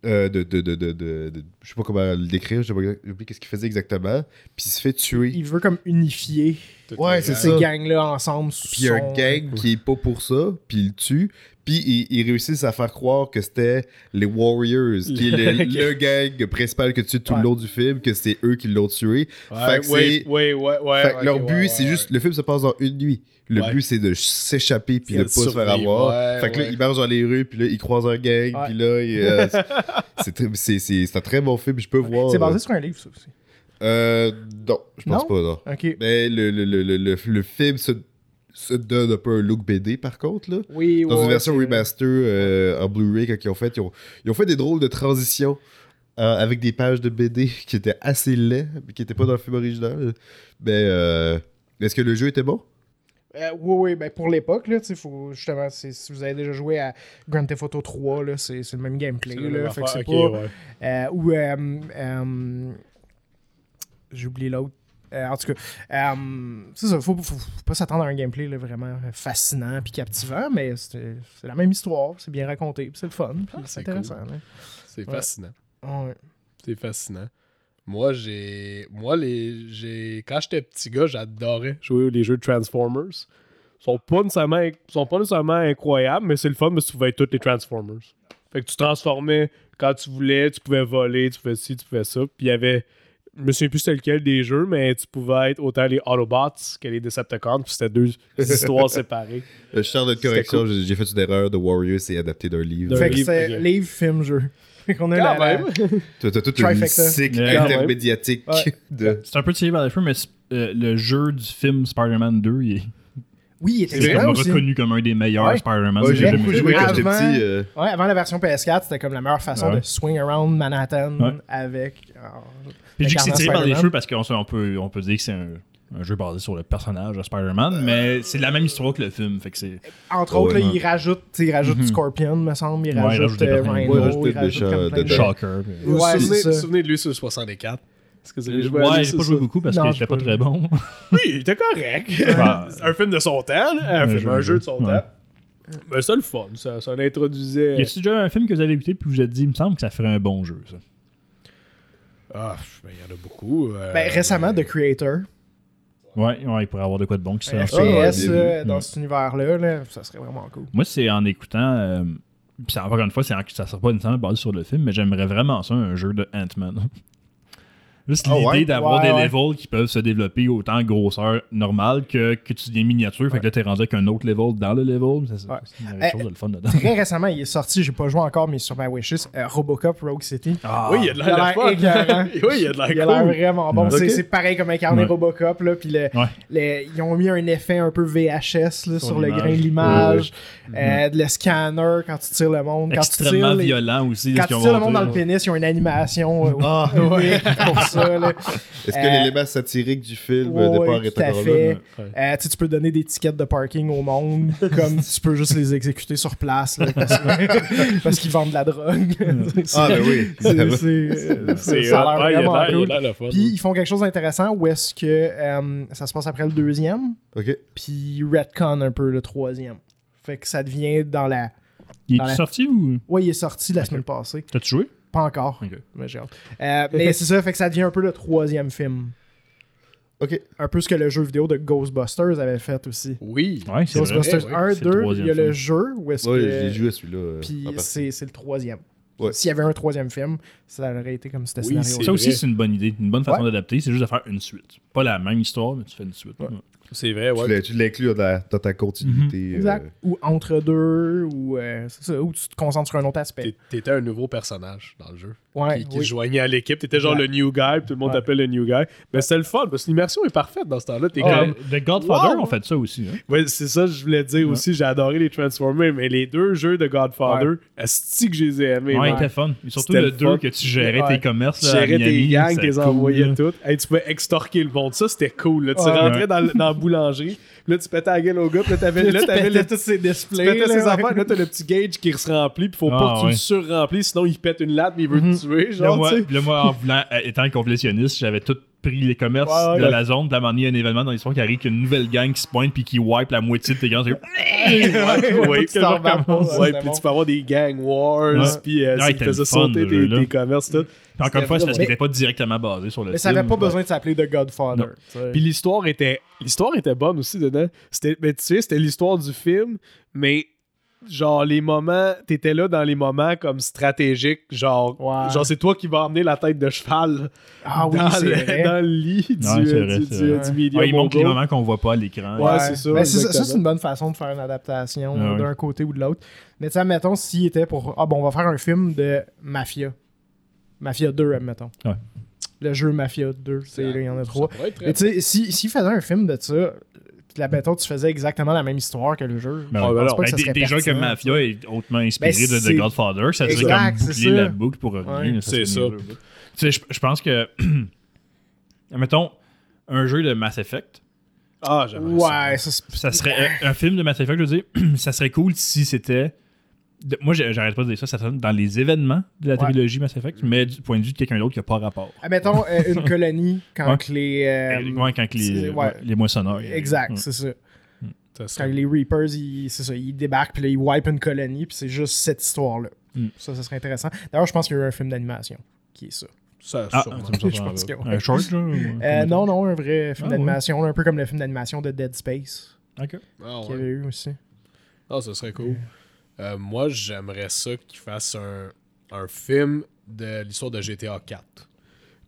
euh, de, de, de, de, de- de- Je sais pas comment le décrire, j'ai oublié qu'est-ce qu'il faisait exactement. Puis il se fait tuer. Il veut comme unifier Ouais, c'est ces gangs-là ensemble. sous Puis il y a un gang qui est pas pour ça, puis il le tue. Puis ils, ils réussissent à faire croire que c'était les Warriors, qui est le, gang principal que tu tues tout Ouais. le long du film, que c'est eux qui l'ont tué. Ouais, Fait que ouais, c'est- ouais, ouais. Fait leur but, c'est juste. Le film se passe dans une nuit. Le but, c'est de s'échapper puis de pas se faire avoir. fait que là, ils marchent dans les rues, puis là, ils croisent un gang, puis là, euh, c'est un très bon film, je peux voir. C'est basé sur un livre, ça aussi. Euh, non, je pense Non? pas, non. Ok. Mais le, le, le, le, le film se, se donne un peu un look BD, par contre, là. Oui, Dans ouais, une version remaster euh, en Blu-ray, quand ils ont fait, ils ont, ils ont fait des drôles de transitions euh, avec des pages de BD qui étaient assez laids, mais qui n'étaient pas dans le film original. Mais euh, est-ce que le jeu était bon? Euh, oui, oui, ben pour l'époque, là, tu sais, faut justement, si vous avez déjà joué à Grand Theft Auto 3, là, c'est c'est le même gameplay, là, fait que pas... ouais. euh, ou, euh, euh, j'ai oublié l'autre. Euh, en tout cas, euh, c'est ça, faut, faut, faut pas s'attendre à un gameplay là, vraiment fascinant puis captivant, mais c'est la même histoire, c'est bien raconté, c'est le fun, Ah, c'est intéressant. là. C'est Ouais. fascinant. Ouais. C'est fascinant. Moi, j'ai. Moi, les. j'ai Quand j'étais petit gars, j'adorais jouer les jeux de Transformers. Ils sont pas nécessairement, ils sont pas nécessairement incroyables, mais c'est le fun parce que tu pouvais être tous les Transformers. Fait que tu transformais quand tu voulais, tu pouvais voler, tu pouvais ci, tu pouvais ça. Puis il y avait. Je me souviens plus c'était lequel des jeux, mais tu pouvais être autant les Autobots que les Decepticons, puis c'était deux histoires séparées. Euh, Je sers de correction, cool. j'ai j'ai fait une erreur. The Warrior, c'est adapté d'un livre. Fait que c'est livre, film, jeu. Qu'on a Quand la- même. T'as une Trifecta. cycle intermédiatique Ouais. de. C'est un peu tiré vers le film, mais euh, le jeu du film Spider-Man 2, il est, Oui, il il était excellent comme aussi. reconnu comme un des meilleurs Ouais. Spider-Man Ouais, que j'ai beaucoup jamais joué vu. quand j'étais Avant- petit. euh, Ouais, avant la version PS4, c'était comme la meilleure façon Ouais. de swing around Manhattan Ouais. avec. ah, Puis je dis que c'est tiré par les Spider-Man. cheveux parce qu'on on peut, on peut dire que c'est un, un jeu basé sur le personnage de Spider-Man, mais c'est la même histoire que le film. Fait que c'est. Entre Ah autres, ouais, là, non. il rajoute, tu sais, il rajoute Mhm. Scorpion, me semble, il Ouais, il rajoute, rajoute des euh. Rhino, Ouais, il rajoute il des rajoute. Shocker. puis- Ouais, vous c'est souvenez, souvenez de lui sur le 64 Est-ce que vous avez joué à Ouais, j'ai pas ça? joué beaucoup parce Non, que j'ai j'étais pas pas très bon. Oui, il était correct. Ah. un film de son temps, là. un, film, jeu, de son Ouais. temps. Ben, ça, le fun. Ça, ça introduisait. Y a-tu déjà un film que vous avez écouté puis vous vous êtes dit, il me semble que ça ferait un bon jeu, ça? Ah, ben, il y en a beaucoup. euh, Ben, récemment, The Creator, Ouais, ouais, il pourrait avoir de quoi de bon qui un sort. Ah, ouais, FPS euh, dans cet univers-là, là, ça serait vraiment cool. Moi, c'est en écoutant. euh, puis encore une fois, ça sera pas nécessairement basé sur le film, mais j'aimerais vraiment ça, un jeu de Ant-Man. Juste Ah l'idée ouais? d'avoir Ouais, des ouais. levels qui peuvent se développer autant grosseur normale que, que tu deviens miniature. Fait que là, t'es rendu avec un autre level dans le level. C'est Ouais. c'est quelque Eh, chose de le fun dedans. Très récemment, il est sorti, j'ai pas joué encore, mais sur ma wishlist, euh, Robocop Rogue City. Ah. Oui, il y a de l'air l'air oui, il y a de Il a l'air l'air cool. vraiment bon. Ouais. C'est pareil comme incarner Ouais. Robocop. Là, puis le- Ouais. le- ils ont mis un effet un peu VHS là, Sur sur, le grain de l'image. Euh, de le scanner quand tu tires le monde. Quand tu tires, Extrêmement violent aussi. quand tu tires le monde dans le pénis, ils ont une animation euh, Ah, pour ça. Là. Est-ce que Euh, l'élément satirique du film Ouais, euh, de part ouais, est encore fait. là? Euh, tu peux donner des tickets de parking au monde, comme tu peux juste les exécuter sur place là, parce, qu'ils vendent de la drogue. Ah, ben oui. C'est- euh, ça a l'air ouais, il y a vraiment cool. Puis ils font quelque chose d'intéressant où est-ce que euh, ça se passe après le deuxième, Ok. puis retcon un peu le troisième. Fait que ça devient dans la. Il est la- sorti ou? Ouais, il est sorti la semaine passée. T'as-tu joué? Pas encore. Mais j'ai hâte. Euh, mais c'est ça, fait que ça devient un peu le troisième film. Ok. Un peu ce que le jeu vidéo de Ghostbusters avait fait aussi. Oui. Ouais, vrai. Ghostbusters ouais, ouais. 1, C'est le 2, il y a le jeu où est-ce Ouais, que. j'ai joué à celui-là. euh, Puis c'est c'est le troisième. Ouais. S'il y avait un troisième film, ça aurait été comme ce Oui, scénario. Ça aussi, c'est une bonne idée. Une bonne façon Ouais. d'adapter, c'est juste de faire une suite. Pas la même histoire, mais tu fais une suite. C'est vrai, Tu ouais. Tu l'inclus dans, dans ta continuité. Exact. euh, Ou entre deux, ou euh, c'est ça, ou tu te concentres sur un autre aspect. T'é- T'étais un nouveau personnage dans le jeu. Ouais, qui, qui oui. se joignait à l'équipe. T'étais genre Exact. le new guy, puis tout le monde Ouais. t'appelle le new guy. Mais c'était le fun, parce que l'immersion est parfaite dans ce temps-là. T'es Ah, comme. The Godfather Wow! ont fait ça aussi. Hein? Ouais, c'est ça que je voulais dire Ouais. aussi. J'ai adoré les Transformers, mais les deux jeux de Godfather, asti que je les ai aimés. Ouais, fun. Et surtout le le 2 fun. que tu gérais Ouais. tes commerces. Tu là, gérais tes gangs, tes cool, envoyais toutes. Hey, tu pouvais extorquer le monde. Ça, c'était cool. Là. Tu Ouais. rentrais dans, la boulangerie, puis là, tu pétais la gueule au gars, puis là, t'avais, Là, tu t'avais le tous ces Tu displays. pétais là, ses ouais. affaires, là t'as le petit gauge qui se remplit, pis faut Ah, pas que tu ouais. le surremplis, sinon il pète une latte, mais il veut Mhm. te tuer, Là, genre, moi, tu puis là, moi, en voulant, euh, étant complétionniste, j'avais tout pris les commerces Ouais, ouais, de ouais. la zone. Puis un moment donné, il y a un événement dans l'histoire qui arrive qu'une nouvelle gang qui se pointe puis qui wipe la moitié de tes Tu Ouais, c'est puis tu peux avoir des gang wars, puis euh, Ouais, ça sauter tes, commerces, tout. Puis encore une fois, c'est parce qu'il n'était pas directement basé sur le Mais ça avait film. pas besoin de s'appeler The Godfather. Non. Puis l'histoire était, l'histoire était bonne aussi dedans. C'était, mais tu sais, c'était l'histoire du film, mais genre les moments, t'étais là dans les moments comme stratégiques, genre, genre c'est toi qui vas emmener la tête de cheval Ah oui, dans, c'est le, dans le lit du, Ouais, c'est euh, vrai, du, c'est du- vrai. du medium Ouais, il montre les moments qu'on voit pas à l'écran. Ouais, c'est ça, Ben, c'est ça, c'est une bonne façon de faire une adaptation Ah ouais. d'un côté ou de l'autre. Mais tu sais, admettons, s'il était pour. Ah bon, on va faire un film de Mafia. Mafia 2, admettons. Ouais. Le jeu Mafia 2, c'est- il y en a trois. Ça Mais tu sais, si- s'il faisait un film de ça, puis admettons, tu faisais exactement la même histoire que le jeu. Ben Ouais, ouais. ben pas que Ben, ça Mafia est hautement inspiré Ben, de c'est- The Godfather. Ça serait Exact, comme c'est boucler ça. la boucle pour rien. Ouais. là, C'est ça. Tu sais, je, pense que. Mettons, un jeu de Mass Effect, Ah, j'aimerais Ouais, ça, c'est- ça serait. un- un film de Mass Effect, je veux dire, ça serait cool si c'était. De- moi, j'arrête pas de dire ça, ça serait dans les événements de la Ouais. trilogie Mass Effect, mais du point de vue de quelqu'un d'autre qui n'a pas rapport. Admettons euh, une colonie quand Ouais. que les. euh, ouais, quand les, les moissonneurs. Exact, Ouais. c'est ça. Ça Quand les Reapers, ils, c'est ça, ils débarquent, puis là, ils wipent une colonie, puis c'est juste cette histoire-là. Mm. Ça, ça serait intéressant. D'ailleurs, je pense qu'il y a eu un film d'animation qui est ça. Ça, Ah, sûrement. ça Je pense pas. que ouais. Un short, Euh, comment non, non, un vrai film Ah, ouais. d'animation, un peu comme le film d'animation de Dead Space? Ok. Ah, qu'il y ouais. avait eu aussi. Ah, ça serait cool. Euh, moi, j'aimerais ça qu'ils fassent un, un film de l'histoire de GTA 4.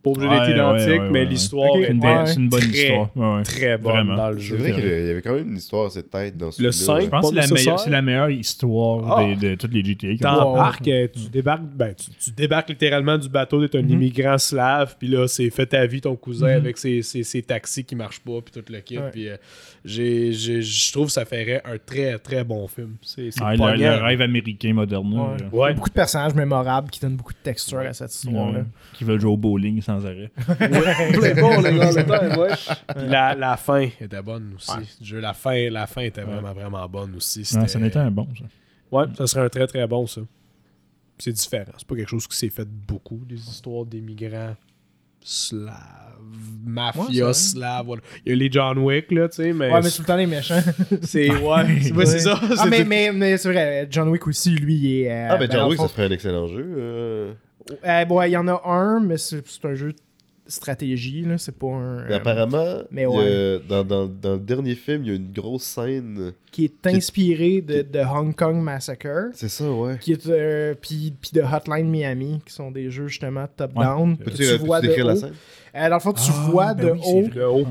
Pas obligé d'être Ouais, identique, ouais, ouais, mais ouais. l'histoire est C'est une, Ouais. bonne- c'est une bonne Très, histoire. Très bonne Vraiment. dans le C'est jeu. vrai qu'il y avait quand même une histoire à cette tête dans ce Le film-là. 5, Je pense que c'est la, meilleure- nécessaire. c'est la meilleure histoire Ah. de, toutes les GTA. T'embarques, tu débarques, ben, tu, tu débarques littéralement du bateau, t'es un Mhm. immigrant slave, puis là, c'est fait ta vie ton cousin Mhm. avec ses, ses- ses taxis qui marchent pas, puis tout le kit. Ouais. Puis euh, je trouve que ça ferait un très très bon film. C'est c'est le, rêve américain moderne. Beaucoup de personnages mémorables qui donnent beaucoup de texture à cette histoire-là. Ouais. Qui veulent jouer au bowling sans arrêt. Play ball, les gars, le temps, ouais. Puis la, la fin était bonne aussi. Jeu, la, fin, la fin était vraiment, vraiment bonne aussi. Ça n'était un bon, ça. Ouais, ça serait un très très bon, ça. C'est différent. C'est pas quelque chose qui s'est fait beaucoup, des histoires d'immigrants slaves, mafia Ouais, voilà. Il y a les John Wick, là, tu sais, mais. Ouais, mais tout le temps les méchants. c'est. Ouais, c'est ouais, c'est ça. Ah, mais, mais, mais c'est vrai, John Wick aussi, lui, il est. euh, Ah, ben ben, John Wick, ça ferait un excellent jeu. euh. Euh, bon, il y en a un, mais c'est un jeu stratégie, là. C'est pas un. Mais euh, apparemment, mais a- dans, dans, dans le dernier film, il y a une grosse scène. qui est inspiré de, de Hong Kong Massacre. C'est ça, ouais. Qui est, euh, puis, puis de Hotline Miami, qui sont des jeux justement top-down. Peux-tu, tu euh, peux-tu de décrire la haut. scène? Euh, dans le fond, tu Ah, vois ben de oui, haut.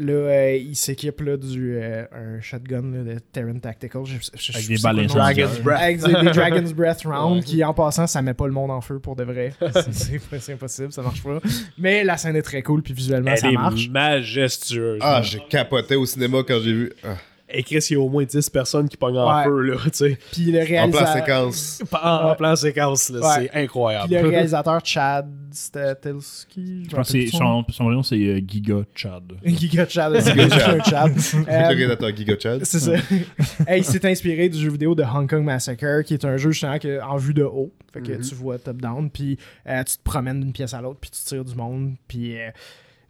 Là, euh, il s'équipe là, du euh, un shotgun là, de Terran Tactical. Je- je- je- Avec je des balles. Dragon's Breath. Avec des, des Dragon's Breath Round, Ouais. qui en passant, ça met pas le monde en feu pour de vrai. C'est- C'est c'est impossible, ça marche pas. Mais la scène est très cool, puis visuellement, ça Elle est marche. majestueuse. Ah, j'ai capoté au cinéma quand j'ai vu. Ah, Et Chris, il y a au moins 10 personnes qui pognent en Ouais. feu, là, tu sais. Puis le en plan séquence. En, en Ouais. plan séquence, là, Ouais. c'est incroyable. Puis le réalisateur Chad Statelski. Je pense que son, son nom, c'est euh, Giga Chad. Giga Chad. C'est Giga un Chad. Le Euh, réalisateur Giga Chad. C'est ça. Hey, il s'est inspiré du jeu vidéo de Hong Kong Massacre, qui est un jeu justement que, en vue de haut. Fait que Mhm. tu vois top-down, puis euh, tu te promènes d'une pièce à l'autre, puis tu tires du monde, puis euh,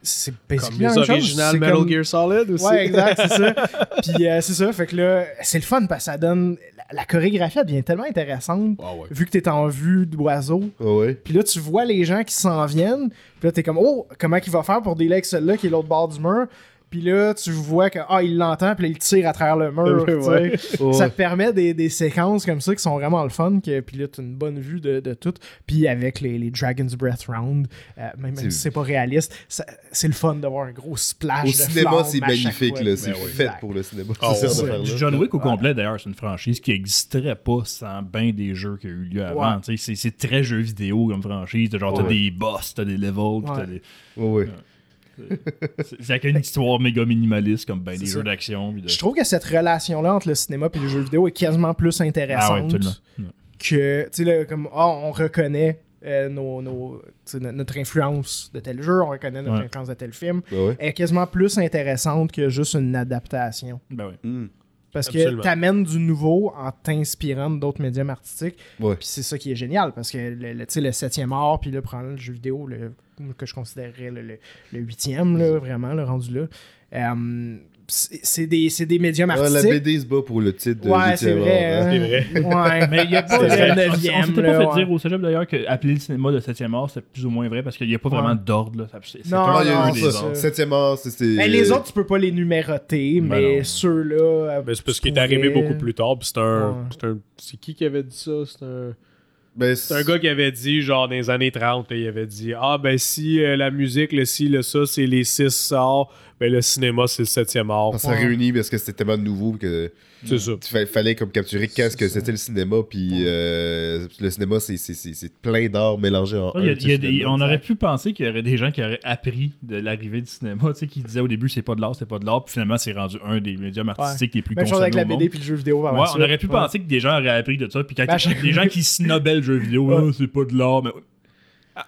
c'est Comme les originales C'est Metal comme- Gear Solid aussi. Ouais, exact, c'est ça. Puis euh, c'est ça, fait que là, c'est le fun parce que ça donne. La, la chorégraphie, elle devient tellement intéressante, Ah ouais. vu que t'es en vue d'oiseau. Ah ouais. Puis là, tu vois les gens qui s'en viennent. Puis là, t'es comme, oh, comment il va faire pour délai avec celui-là qui est l'autre bord du mur? Puis là, tu vois que, ah, il l'entend, puis là, il tire à travers le mur. tu. Ouais. Ça te permet des, des séquences comme ça qui sont vraiment le fun. Que, puis là, t'as une bonne vue de, de tout. Puis avec les, les Dragon's Breath Round, euh, même, si c'est pas réaliste, c'est le fun d'avoir un gros splash. Au de cinéma, c'est à chaque magnifique. C'est Ben oui. fait Exact. pour le cinéma. Ah, ça, Ouais. John Wick au complet, d'ailleurs, c'est une franchise qui n'existerait pas sans bien des jeux qui ont eu lieu avant. Tu C'est très jeu vidéo comme franchise. T'as genre, t'as des boss, t'as des levels, Ouais. des-. C'est une histoire méga minimaliste comme ben des jeux d'action. de- Je trouve que cette relation-là entre le cinéma et les jeux vidéo est quasiment plus Ah ouais, intéressante que, tu sais, là, comme, ah, on reconnaît euh, nos, notre influence de tel jeu, on reconnaît notre Ouais. influence de tel film, ouais. est quasiment plus intéressante que juste une adaptation. Ben oui. Hmm. Parce Absolument. que t'amènes du nouveau en t'inspirant d'autres médiums artistiques. Ouais. Puis c'est ça qui est génial, parce que le, le, le septième art, puis là, prendre le jeu vidéo, le, que je considérerais le, le, le huitième, là, vraiment, le rendu là. Euh, c'est des, c'est des médiums Ouais, la artistiques. BD se bat pour le titre de Ouais, c'est vrai. art, hein. C'est hein. vrai. Ouais, mais il n'y a pas de On- On s'était pas fait ouais. dire au cégep d'ailleurs qu'appeler le cinéma de 7e art, c'est plus ou moins vrai parce qu'il n'y a pas vraiment Ouais. d'ordre. là. Ça- c'est- c'est Non, un Ah, il y a peu non, ça. Septième art, c'est. Mais les autres, tu peux pas les numéroter, Ben mais non. ceux-là. Ben, c'est parce qu'il est arrivé beaucoup plus tard. Puis c'est un, Ouais. c'est un. C'est qui qui avait dit ça? C'est un. Ben, C'est un gars qui avait dit, genre, dans les années 30, là, il avait dit Ah, ben, si euh, la musique, le ci, le ça, c'est les six arts, ben, le cinéma, c'est le septième art. Ça Ouais. réunit parce que c'était tellement nouveau que C'est ça. il fa- fallait comme capturer qu'est-ce que c'était le cinéma puis euh, le cinéma c'est c'est- c'est c'est plein d'arts mélangés en Ouais, il y a- un, y a des- on aurait pu penser qu'il y aurait des gens qui auraient appris de l'arrivée du cinéma, tu sais, qui disaient au début c'est pas de l'art, c'est pas de l'art, puis finalement c'est rendu un des médiums artistiques les plus Même chose avec la BD puis le jeu vidéo. on aurait pu Ouais. penser que des gens auraient appris de ça, puis quand Ben, des gens qui snobbaient le jeu vidéo, Ouais. Ah, c'est pas de l'art, mais. Ah, c'est- ah,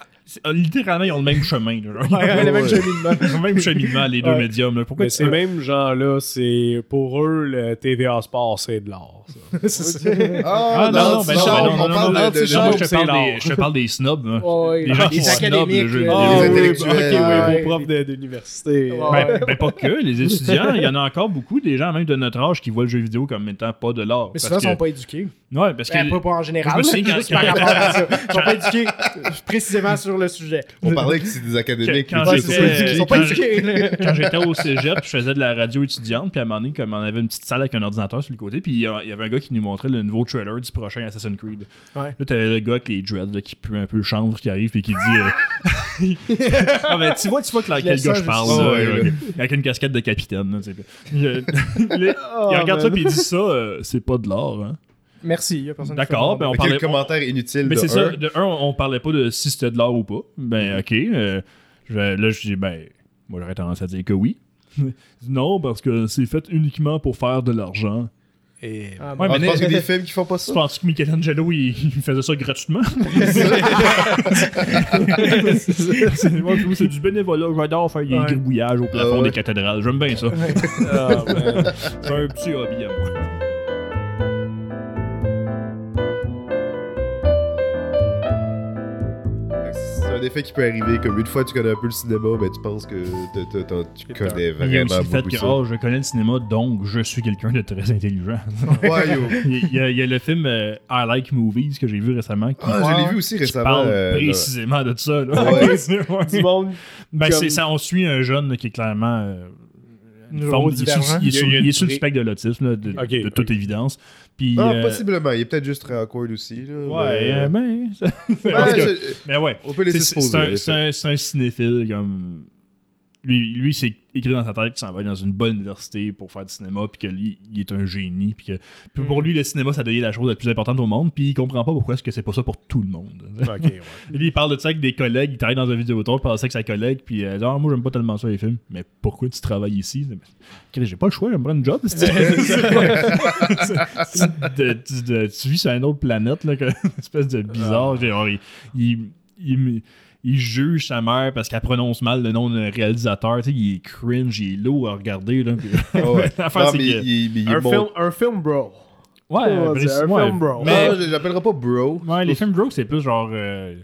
littéralement, ils ont le même chemin. là, genre. Ouais, ouais, le même cheminement. Ils ont le même cheminement, les deux Ouais. médiums. là. Pourquoi Mais ces mêmes gens-là, c'est pour eux, le TVA Sport, c'est de l'art. ça. Ah, Ah non, non, ben non, non, non, on non, non, parle non, de- de moi, je te parle des- je te parle des snobs. hein. Ouais, Les gens les qui snobent académiques, le jeu vidéo. Les intellectuels. ok, oui, vos profs d'université. Ouais. Ben, ben, pas que, les étudiants, il y en a encore beaucoup, des gens même de notre âge qui voient le jeu vidéo comme étant pas de l'art. Mais souvent, ils sont pas éduqués. Ouais, parce que. Ben, pas, pas en général. Je me souviens là, quand- juste par rapport à ça. Ils sont pas éduqués précisément sur le sujet. on parlait que c'est des académiques Quand- ils sont j'étais- pas éduqués. Ils sont pas quand éduqués. là. quand j'étais au cégep, je faisais de la radio étudiante, puis à un moment donné, comme on avait une petite salle avec un ordinateur sur le côté, puis il y avait un gars qui nous montrait le nouveau trailer du prochain Assassin's Creed. Ouais. Là, t'avais le gars avec les dreads là, qui pue un peu le chanvre qui arrive, puis qui dit. euh, ah, ben, tu vois, tu vois que Je quel gars je parle, là, ouais, là. avec une casquette de capitaine. là, tu sais. Il, il- Oh, regarde ça, puis il dit ça, euh, c'est pas de l'art. Hein. Merci. y a personne qui D'accord, ben on parlait. commentaire inutile Mais c'est ça, un. de un, on parlait pas de si c'était de l'art ou pas. Ben, ok. euh, je là, je dis, ben, moi, j'aurais tendance à dire que oui. non, parce que c'est fait uniquement pour faire de l'argent. Et... Ah, Ouais, Ah, mais tu penses qu'il y a des films qui font pas Tu ça penses que Michelangelo, il, il faisait ça gratuitement? c'est moi, je trouve que c'est du bénévolat. J'adore faire des Ouais. gribouillages au plafond Ah ouais. des cathédrales. J'aime bien ça. Ah. C'est un petit hobby à moi. Un effet qui peut arriver. Comme une fois tu connais un peu le cinéma, ben tu penses que tu connais Il y a aussi vraiment le fait beaucoup que ça. oh, je connais le cinéma, donc je suis quelqu'un de très intelligent. Ouais, yo. il, y a, il y a le film euh, I Like Movies que j'ai vu récemment qui, Ah, je l'ai vu aussi qui récemment. parle euh, précisément de ça. là. Ouais. Ouais. Du monde. Ben, Comme- c'est ça, on suit un jeune qui est clairement. euh, Neurodivergent. il est sur- il est le spectre de l'autisme, de, de toute évidence. Puis, Ah, euh, possiblement. Il est peut-être juste très awkward aussi. Là, Ouais, mais- euh, ben. ça- Ouais, en tout cas, je- mais ouais. On peut laisser C'est se c'est poser. un, c'est un- c'est un cinéphile comme. Lui, lui c'est écrit dans sa tête qu'il s'en va dans une bonne université pour faire du cinéma, puis que lui, il est un génie, puis que puis pour Mm. lui, le cinéma, ça devient la chose la plus importante au monde, puis il comprend pas pourquoi est-ce que c'est pas ça pour tout le monde. Ouais. lui, il parle de ça avec des collègues, il travaille dans un vidéotour, il parle de ça avec sa collègue, puis il dit Ah, moi, j'aime pas tellement ça les films, mais pourquoi tu travailles ici? J'ai pas le choix, j'aimerais une job. c'est- c'est- de- tu- vis sur une autre planète, là, que- une espèce de bizarre. genre, il, il, il- il juge sa mère parce qu'elle prononce mal le nom d'un réalisateur. Tu sais, il est cringe, il est lourd à regarder. Là, Ah ouais. Non, c'est mais que- il, mais il est Un bon. film, un film, bro. Ouais, Oh, un ouais. film, bro. Mais Ah, je l'appellerai pas bro. ouais, les films Broke, c'est plus genre euh,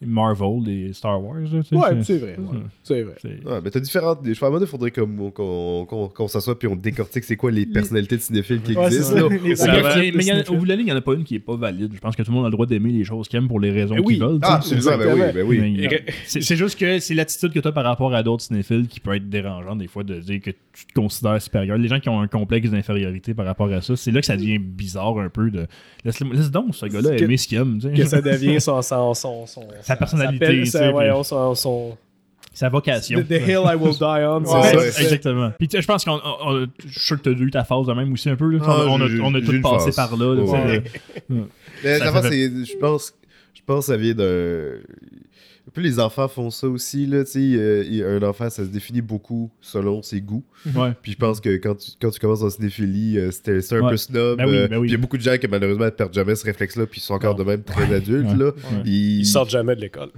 Marvel, des Star Wars. là, Ouais, c'est- c'est vrai. ouais. C'est vrai. c'est- Ouais, mais t'as différentes. Je pense qu'il faudrait comme- qu'on s'assoie puis on décortique c'est quoi les personnalités de cinéphiles qui Ouais, existent. Mais, il au bout de la ligne, il n'y en a pas une qui est pas valide. Je pense que tout le monde a le droit d'aimer les choses qu'il aime pour les raisons Eh oui. qu'ils veulent. Ah, absolument, ben oui, ben oui. C'est juste que c'est l'attitude que tu as par rapport à d'autres cinéphiles qui peut être dérangeante des fois de dire que tu te considères supérieur. Les gens qui ont un complexe d'infériorité par rapport à ça, c'est là que ça devient bizarre un peu de laisse, laisse donc ce gars-là aimer ce qu'il aime. Que ça devient son. son, son, son Sa personnalité, Sa, sa, puis- son, son- Sa vocation. The, the hill I will die on. Ouais, c'est ouais. ça. Exactement. Puis je pense qu'on. on- on- Je suis sûr que tu as eu ta phase de même aussi un peu. là. Ah, on, a, on a tout passé phase. par là. Ouais. Mais Ça l'affaire, fait- c'est. Je pense. Je pense que ça vient d'un. Les enfants font ça aussi, là, tu sais. euh, un enfant, ça se définit beaucoup selon ses goûts. ouais. Puis je pense que quand tu, quand tu commences en cinéphilie, euh, c'était c'est un Ouais. peu snob. Ben oui, euh, ben oui. puis Il y a beaucoup de gens qui malheureusement ne perdent jamais ce réflexe-là, puis ils sont encore Non. de même très adultes. Ouais. Là. Ouais. Ils, Ils sortent jamais de l'école.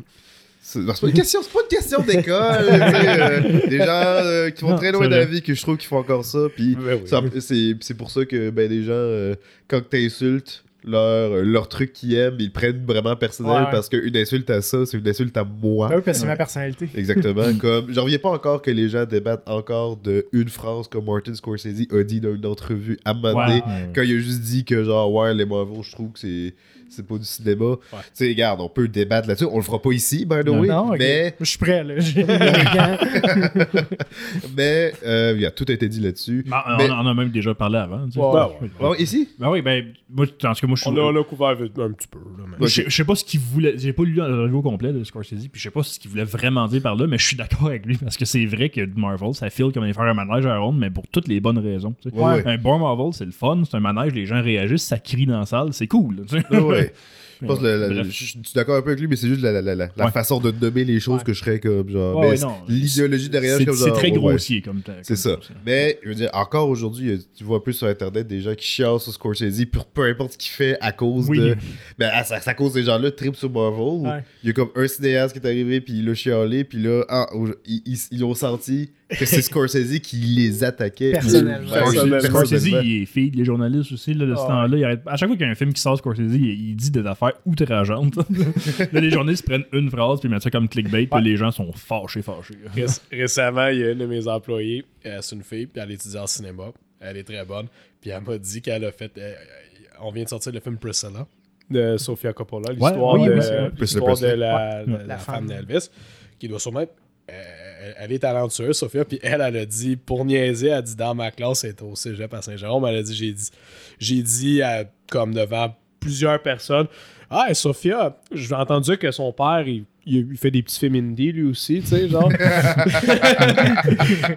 C'est pas une question, c'est pas une question d'école. tu sais, euh, des gens euh, qui vont Non, très loin de la vie que je trouve qu'ils font encore ça. Puis Ben oui. c'est c'est pour ça que ben, les gens, euh, quand tu insultes leur, euh, leur truc qu'ils aiment, ils prennent vraiment personnel Ouais. parce qu'une insulte à ça, c'est une insulte à moi. Ah oui, parce que c'est ma personnalité. Exactement. comme J'en reviens pas encore que les gens débattent encore de une phrase que Martin Scorsese a dit dans une entrevue à quand il a juste dit que genre ouais les Marvel je trouve que c'est c'est pas du cinéma. Tu sais regarde, on peut débattre là-dessus, on le fera pas ici by the Non. way, Non, mais Je suis prêt, là. Mais euh, il y a tout a été dit là-dessus. Ben, on, Mais- on en a même déjà parlé avant. tu sais. Ouais. Ben ouais. Ouais, ici? Ben oui, ben, moi, en tout cas, moi, je suis. On a, on a couvert un petit peu. Là, mais... Je, je sais pas ce qu'il voulait. J'ai pas lu le review complet de Scorsese, puis je sais pas ce qu'il voulait vraiment dire par là, mais je suis d'accord avec lui parce que c'est vrai que Marvel, ça file comme aller faire un manège à ronde, mais pour toutes les bonnes raisons. tu sais. Ouais, ouais. Un bon Marvel, c'est le fun, c'est un manège, les gens réagissent, ça crie dans la salle, c'est cool. tu sais. Ouais. Je pense que je suis d'accord un peu avec lui, mais c'est juste la, la, la, la- Ouais. façon de nommer les choses Ouais. que je serais comme genre. L'idéologie derrière, C'est c'est très grossier comme ta- C'est comme ça. Mais, je veux dire, encore aujourd'hui, euh, tu vois un peu sur Internet des gens qui chialent sur Scorsese pour peu importe ce qu'il fait à cause Oui. de. Ben, à, à cause des gens-là, trip sur Marvel. Il y a comme un cinéaste qui est arrivé, puis il a chialé, puis là, ah, ils, ils- ils ont senti que c'est Scorsese qui les attaquait. Personnellement. Scorsese, il est fille des journalistes aussi, là, de ce Ah temps-là. il arrête- À chaque fois qu'il y a un film qui sort, Scorsese, il, il dit des affaires outrageantes. là, les journalistes prennent une phrase, puis ils mettent ça comme clickbait, puis Ouais. les gens sont fâchés, fâchés. Ré- Récemment, il y a une de mes employées, euh, c'est une fille, puis elle étudie en cinéma. Elle est très bonne. Puis elle m'a dit qu'elle a fait. euh, on vient de sortir le film Priscilla de Sofia Coppola, l'histoire oui, de, oui, la, Ouais. de La la femme. femme d'Elvis, qui doit sûrement être. euh, elle- elle est talentueuse, Sophia, puis elle, elle a dit, pour niaiser, elle a dit dans ma classe, elle était au cégep à Saint-Jérôme, elle a dit, j'ai dit, j'ai dit, à- comme devant plusieurs personnes, ah, Sophia, j'ai entendu que son père, il, fait des petits films indie, lui aussi, tu sais, genre.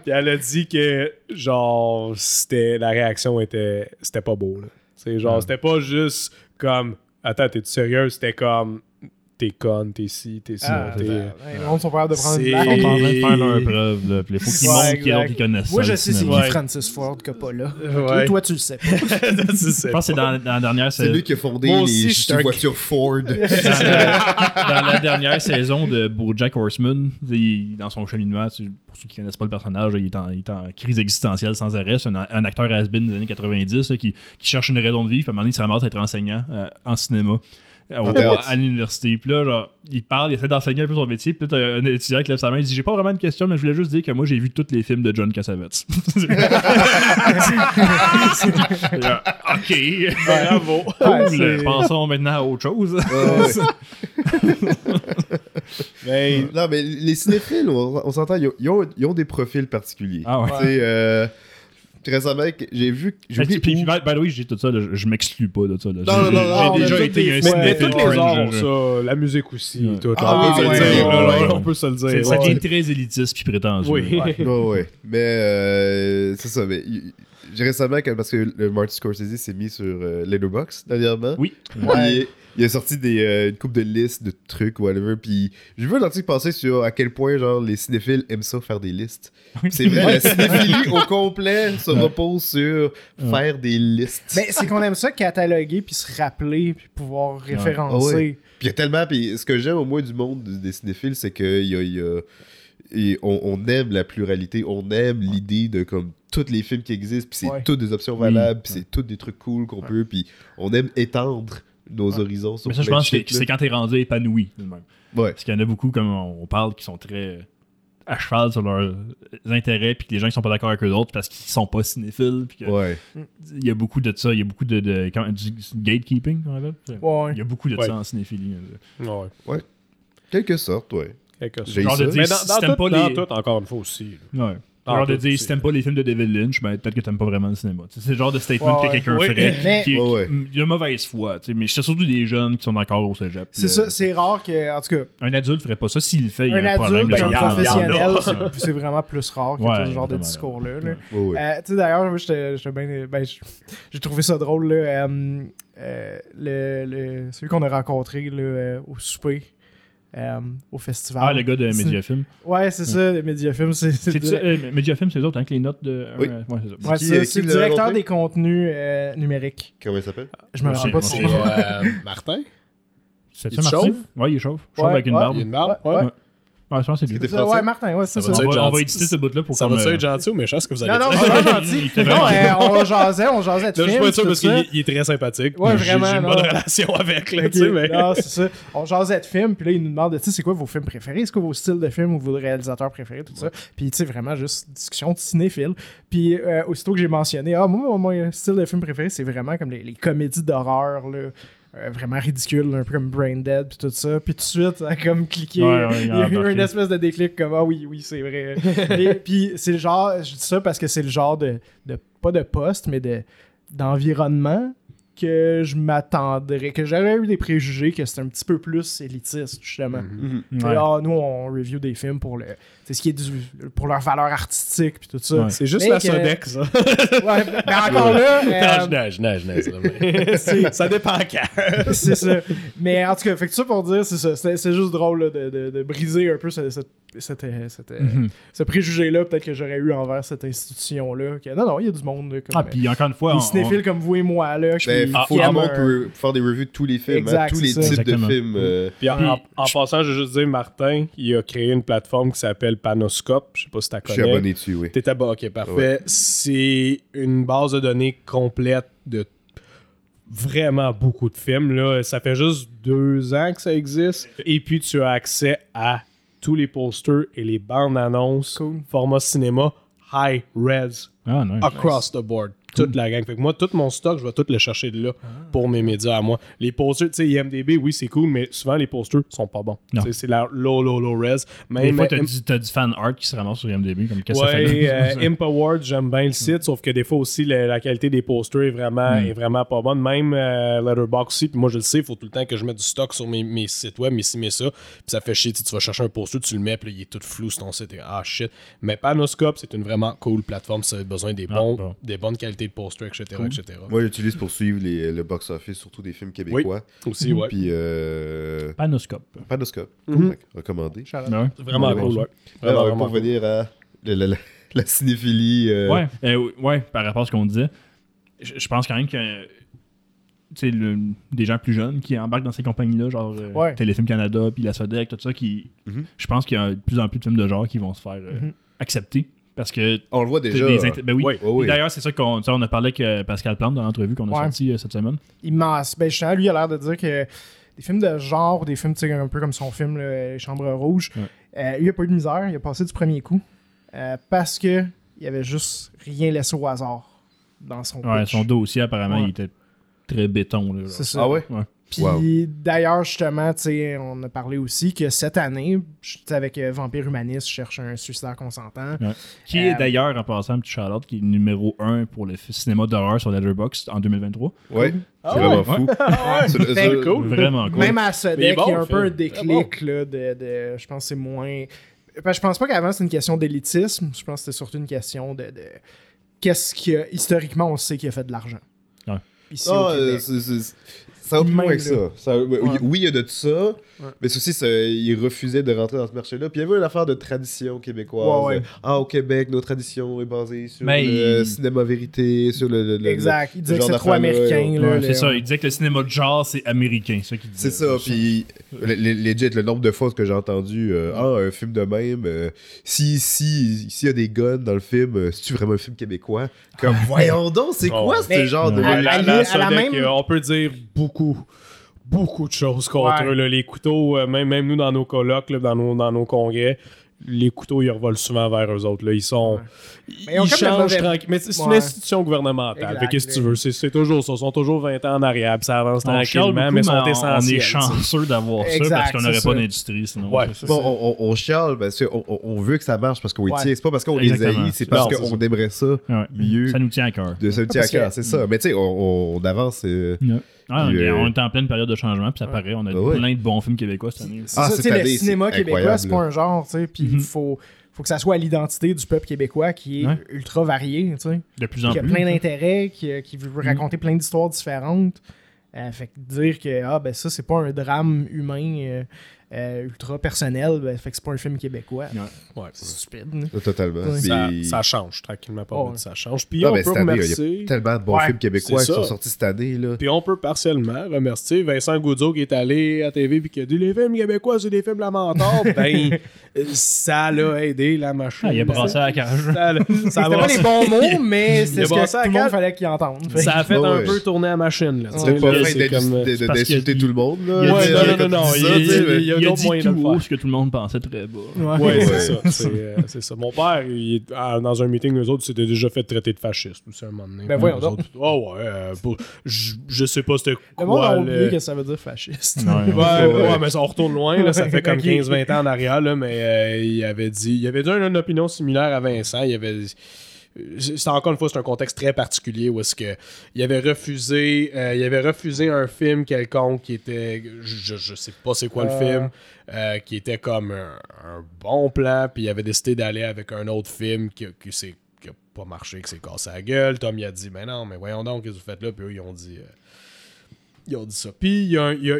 Puis elle a dit que, genre, c'était, la réaction était, c'était pas beau, là. C'est genre, c'était pas juste comme, attends, t'es-tu sérieux? C'était comme, t'es conne, t'es ci, t'es ça, Ah, t'es... ben, les gens sont pas capables de prendre une C'est- Ils blague. sont en train de faire leur preuve, là, puis il faut qu'ils Ouais, montrent qu'ils connaissent Moi, ça, je le sais c'est qui Francis Ford Coppola. Ouais. Toi, tu le sais pas. Tu sais Je pense que c'est dans, dans la dernière C'est saison. lui qui a fondé les, voitures Ford. dans, la, dans la dernière saison de Bojack Horseman, dans son cheminement, pour ceux qui connaissent pas le personnage, il est en, il est en crise existentielle sans arrêt. C'est un, un acteur has-been des années 90 là, qui, qui cherche une raison de vivre. Puis à un moment donné, il se ramasse à être enseignant euh, en cinéma. Théâtre. à l'université. Puis là, genre, il parle, il essaie d'enseigner un peu son métier. Puis là, t'as un étudiant qui lève sa main, il dit J'ai pas vraiment de question, mais je voulais juste dire que moi, j'ai vu tous les films de John Cassavetes. Là, ok. Bravo. Ouais, Cool. Pensons maintenant à autre chose. Ouais, ouais. Mais Non, mais les cinéphiles, on, on s'entend, ils ont, ils ont- ils ont des profils particuliers. Ah ouais. Récemment, j'ai vu. J'ai Puis, oublié puis, by the way, j'ai tout ça, là, je, m'exclus pas de ça. là. Non, J'ai- non, non, j'ai- non, J'ai déjà été un des- mais, tous les arts ça, la musique aussi. Ouais. tout. Ah, on, oui, peut oui, se le oui, dire, oui, là, oui, là, oui. on peut se le C'est- dire. Ça devient très élitiste puis prétentieux. Oui. ouais. Mais euh, c'est ça. Mais j'ai récemment, que- parce que le Martin Scorsese s'est mis sur euh, Letterboxd dernièrement. Oui. Il a sorti des, euh, une coupe de listes de trucs, whatever. Puis j'ai vu un article passer sur à quel point genre les cinéphiles aiment ça faire des listes. C'est vrai, la cinéphilie au complet se repose sur faire des listes. Mais c'est qu'on aime ça cataloguer puis se rappeler puis pouvoir référencer. Ah ouais. Puis il y a tellement. Puis ce que j'aime au moins du monde des cinéphiles, c'est qu'il y a. il y a- et on, on aime la pluralité, on aime l'idée de comme tous les films qui existent, puis c'est Ouais. toutes des options valables, puis c'est tous des trucs cool qu'on peut, puis on aime étendre nos horizons sur Mais ça, je pense que c'est quand t'es rendu épanoui. de même. Ouais. Parce qu'il y en a beaucoup, comme on parle, qui sont très à cheval sur leurs intérêts, puis que les gens qui sont pas d'accord avec eux autres parce qu'ils sont pas cinéphiles. Puis que Ouais. il y a beaucoup de ça. Il y a beaucoup de. de comment- du gatekeeping, appelle? Ouais. Il y a beaucoup de Ouais. ça en cinéphilie. là. Ouais. Quelque sorte, ouais. Quelque. Genre de dire, Mais dans, si dans tout, pas dans les- tout, encore une fois aussi. là. Ouais. Ah, genre de dire, c'est- si t'aimes pas les films de David Lynch, ben peut-être que t'aimes pas vraiment le cinéma. C'est le genre de statement Ouais, que quelqu'un ouais. ferait. Mais- qui, Ouais, ouais. qui- de mauvaise foi. Mais c'est surtout des jeunes qui sont encore au cégep. C'est là. ça, c'est rare que, en tout cas, Un adulte ferait pas ça. S'il le fait, il y a un problème. adulte, de un a, a. professionnel, c'est- c'est vraiment plus rare que ce genre de discours-là. là. Ouais. Ouais, ouais. Euh, tu sais, d'ailleurs, moi, j'étais j'étais bien. Ben, j'ai trouvé ça drôle, là. euh, euh, le, le- celui qu'on a rencontré là, euh, au souper, euh, au festival. Ah, le gars de Mediafilm. Ouais, c'est ça, Mediafilm. C'est euh, Mediafilm, c'est eux autres, hein, que les notes de. Oui. euh, ouais, c'est ça. ouais, Qui- c'est ça, qui c'est le directeur des contenus euh, numériques. Comment il s'appelle? Je me rappelle pas de c'est- son nom. euh, Martin? C'est Il ça, Martin? chauffe? Ouais, il est chauve. Chauve Ouais, avec une ouais, barbe. Il a une barbe? Ouais, Ouais. je pense que c'est lui. C'était Ça, français? ouais, Martin, ouais, c'est Ça ça. va On va, on va gentil? éditer ce bout-là pour Ça comme, va-tu euh, être gentil ou méchant? Ce que vous allez Non, non, dire? vraiment gentil. Il était non, euh, on jasait, on jasait de Là, je suis pas sûr tout parce qu'il il est très sympathique. Ouais, J'ai- vraiment, J'ai une non. bonne relation avec, là, Ok, tu sais, mais... Non, c'est ça. On jasait de films, puis là, il nous demande, tu sais, c'est quoi vos films préférés? C'est quoi vos styles de films ou vos réalisateurs préférés, tout ça? Puis, tu sais, vraiment, juste discussion de cinéphile. Puis, euh, aussitôt que j'ai mentionné, ah, moi, mon, mon style de film préféré, c'est vraiment comme les, les comédies d'horreur, là. Euh, vraiment ridicules, un peu comme Brain Dead, puis tout ça. Puis tout de suite, ça a comme cliqué. Ouais, ouais, il y a eu une espèce de déclic comme, ah oui, oui, c'est vrai. Et puis, c'est le genre, je dis ça parce que c'est le genre de, de pas de poste, mais de d'environnement que je m'attendrais, que j'aurais eu des préjugés que c'était un petit peu plus élitiste, justement. Mhm. Et, Ouais. ah, nous, on review des films pour le ce qui est du, pour leur valeur artistique puis tout ça. Ouais. C'est juste Mais la que- Sodex, ça. Ouais, mais encore là, Non, euh, je nage, je nage, je C'est- Ça dépend quand. c'est ça. Mais en tout cas, fait que ça pour dire, c'est ça. C'est c'est juste drôle là, de, de- de briser un peu ce, ce- cette, euh, cette, euh, Mhm. ce préjugé-là, peut-être que j'aurais eu envers cette institution-là. que- non, non, il y a du monde là, comme Ah, puis encore une fois, des on- cinéphiles comme vous et moi là, qui, Ben, faut que le aiment monde un- faire des reviews de tous les films, hein, Exact, tous les c'est ça. types Exactement. de films. euh, Puis en, Puis, en- en passant, je veux juste dire, Martin, il a créé une plateforme qui s'appelle Panoscope. Je sais pas si tu Je suis connais. abonné dessus, oui. T'es abonné, ok, parfait. C'est une base de données complète de vraiment beaucoup de films. Là. Ça fait juste deux ans que ça existe. Et puis, tu as accès à tous les posters et les bandes annonces, Cool. format cinéma, high res, Ah, across the board. Toute la gang. Fait que moi, tout mon stock, je vais tout le chercher de là pour mes médias à moi. Les posters, tu sais, IMDB, oui, c'est cool, mais souvent, les posters sont pas bons. C'est la low, low, low res. Des Même, fois, t'as du, fan art qui se ramasse sur IMDb. Comme qu'est-ce que ça fait? Ouais, euh, Imp Award, j'aime bien le site, sauf que des fois aussi, la, la qualité des posters est vraiment, Mm. est vraiment pas bonne. Même euh, Letterboxd aussi, puis moi je le sais, il faut tout le temps que je mette du stock sur mes, mes sites web, mais si, mais ça, puis ça fait chier, tu vas chercher un poster, tu le mets, puis il est tout flou sur ton site, et ah shit. Mais Panoscope, c'est une vraiment cool plateforme vous avez besoin des, Ah, bons, bon. des bonnes qualités de posters, etc. etc. Moi, j'utilise pour suivre les- le box-office, surtout des films québécois. Aussi, ouais. Puis, euh, Panoscope. Panoscope. Mhm. Recommandé. Ouais. C'est vraiment Ouais, cool, ouais. ouais. Alors, Vraiment, pour cool. venir à la, la- la- la cinéphilie. euh, Ouais, euh, ouais, par rapport à ce qu'on disait, je, je pense quand même que tu sais, le- des gens plus jeunes qui embarquent dans ces compagnies-là, genre euh, Ouais. Téléfilm Canada, puis la Sodec, tout ça, qui, Mhm. je pense qu'il y a de plus en plus de films de genre qui vont se faire euh, Mhm. accepter. Parce que On le voit déjà. des ben oui. Ouais. Et D'ailleurs, c'est ça qu'on on a parlé avec Pascal Plante dans l'entrevue qu'on a Ouais. sorti euh, cette semaine. immense. Ben, justement, lui, il a l'air de dire que des films de genre, des films tu sais, un peu comme son film là, Les Chambres Rouges, Ouais. euh, il a pas eu de misère, il a passé du premier coup euh, parce que il avait juste rien laissé au hasard dans son Ouais, pitch. son dossier, apparemment, Ouais. il était très béton. Là. C'est ça. Ah ouais? Puis Wow. d'ailleurs, justement, tu sais, on a parlé aussi que cette année, avec euh, Vampire Humaniste, je cherche un suicidaire consentant. Qui est Euh, d'ailleurs, en passant, un petit Charlotte, qui est numéro 1 pour le cinéma d'horreur sur Letterboxd en 2023. Ouais. Ah c'est vraiment ouais? fou. Ouais. C'est- que cool. Vraiment cool. Même à Sodec, est bon, il y a un peu un déclic là, de, de- Je pense que c'est moins. Que je pense pas qu'avant c'était une question d'élitisme. Je pense que c'était surtout une question de. de- Qu'est-ce qui a. Historiquement, on sait qu'il a fait de l'argent. Ouais. Ici Ah, au c'est- ça va plus loin que ça. Ça-. Oui, il y a de ça, mais c'est aussi, ça, il refusait de rentrer dans ce marché-là. Puis il y avait une affaire de tradition québécoise. Ouais, ouais. Ah, au Québec, nos traditions est basée sur Mais le il- cinéma vérité, sur le. le- le- Exact. Il disait que c'est trop américain. là, c'est ça, il disait que le cinéma de genre, c'est américain. C'est ça qu'il disait. C'est ça, puis le- le- legit, le nombre de fois que j'ai entendu euh, Ah, un film de même, euh, si si s'il y a des guns dans le film, euh, c'est-tu vraiment un film québécois? Comme, voyons donc, c'est quoi ce genre de. À- La- même- on peut dire beaucoup, beaucoup de choses contre Ouais. eux. là. Les couteaux, euh, même, même nous dans nos colloques, là, dans, nos, dans nos congrès, les couteaux, ils revolent souvent vers eux autres. Là. Ils sont. Mais ils changent tranquille. Mais c'est c'est une institution gouvernementale. Fait qu'est-ce que tu veux? C'est- C'est toujours ça. Ils sont toujours 20 ans en arrière. Puis ça avance tranquillement, mais ils sont on- essentiels. On est chanceux d'avoir ça parce qu'on n'aurait c'est pas d'industrie sinon. C'est. Bon, on, on, on chiale parce qu'on on, veut que ça marche parce qu'on les tient. C'est pas parce qu'on les haït, c'est parce Non, c'est qu'on aimerait ça mieux. Ça nous tient à cœur. Ça nous tient à cœur, c'est ça. Mais tu sais, on, avance. euh, Ah, euh, On est en pleine période de changement, puis ça paraît. On a Ah ouais. plein de bons films québécois cette année. C'est Ah, sais, le cinéma c'est québécois, c'est pas un genre, tu sais, puis il Mhm. faut, faut que ça soit à l'identité du peuple québécois qui est Ouais. ultra varié, tu sais. De plus en Qui a plus. plein d'intérêts, qui, qui veut raconter plein d'histoires différentes. Euh, fait que dire que ah, ben ça, c'est pas un drame humain euh, euh, ultra personnel, ben, fait que c'est pas un film québécois. Ouais. C'est stupide. hein. euh, Totalement. Ouais. Ça, Puis- ça change tranquillement pas Oh, ouais. ça change. Puis Non, on peut année, il y a remercier. tellement de bons Ouais, films québécois qui sont sortis cette année. Là. Puis on peut partiellement remercier Vincent Goudzo qui est allé à TV puis qui a dit les films québécois c'est des films lamentables. ben euh, ça l'a aidé la machine. Ah, il a brassé à la cage. Ça, ça, C'était pas les bons mots, mais c'est ce que tout le monde fallait qu'il entende. Fait ça a fait un ouais. peu tourner la machine. C'est pas euh, parce d'insulter qu'il- tout le monde. Non, non, non, il- a dit moyens de tout haut ce que tout le monde pensait très bas. Ouais. C'est ça. C'est euh, c'est ça. Mon père, il est- ah, dans un meeting, eux autres, s'était déjà fait traiter de fasciste. aussi, un moment donné. Ben voyons donc. autres, Oh ouais. euh, pour- je, je sais pas c'était Le monde a quoi. oublié le- que ça veut dire fasciste. Ouais. Ouais, Ouais. ouais, mais ça on retourne loin, là, ça fait comme Ok. 15-20 ans en arrière, là, mais euh, il avait dit il avait dit une, une opinion similaire à Vincent. Il avait c'est encore une fois c'est un contexte très particulier où est-ce que il avait refusé euh, il avait refusé un film quelconque qui était je, je sais pas c'est quoi Euh. le film euh, qui était comme un, un bon plan puis il avait décidé d'aller avec un autre film qui, qui s'est qui a pas marché qui s'est cassé la gueule Tom il a dit mais non mais voyons donc qu'est-ce que vous faites là? Puis eux ils ont dit euh, ils ont dit ça. Puis il y,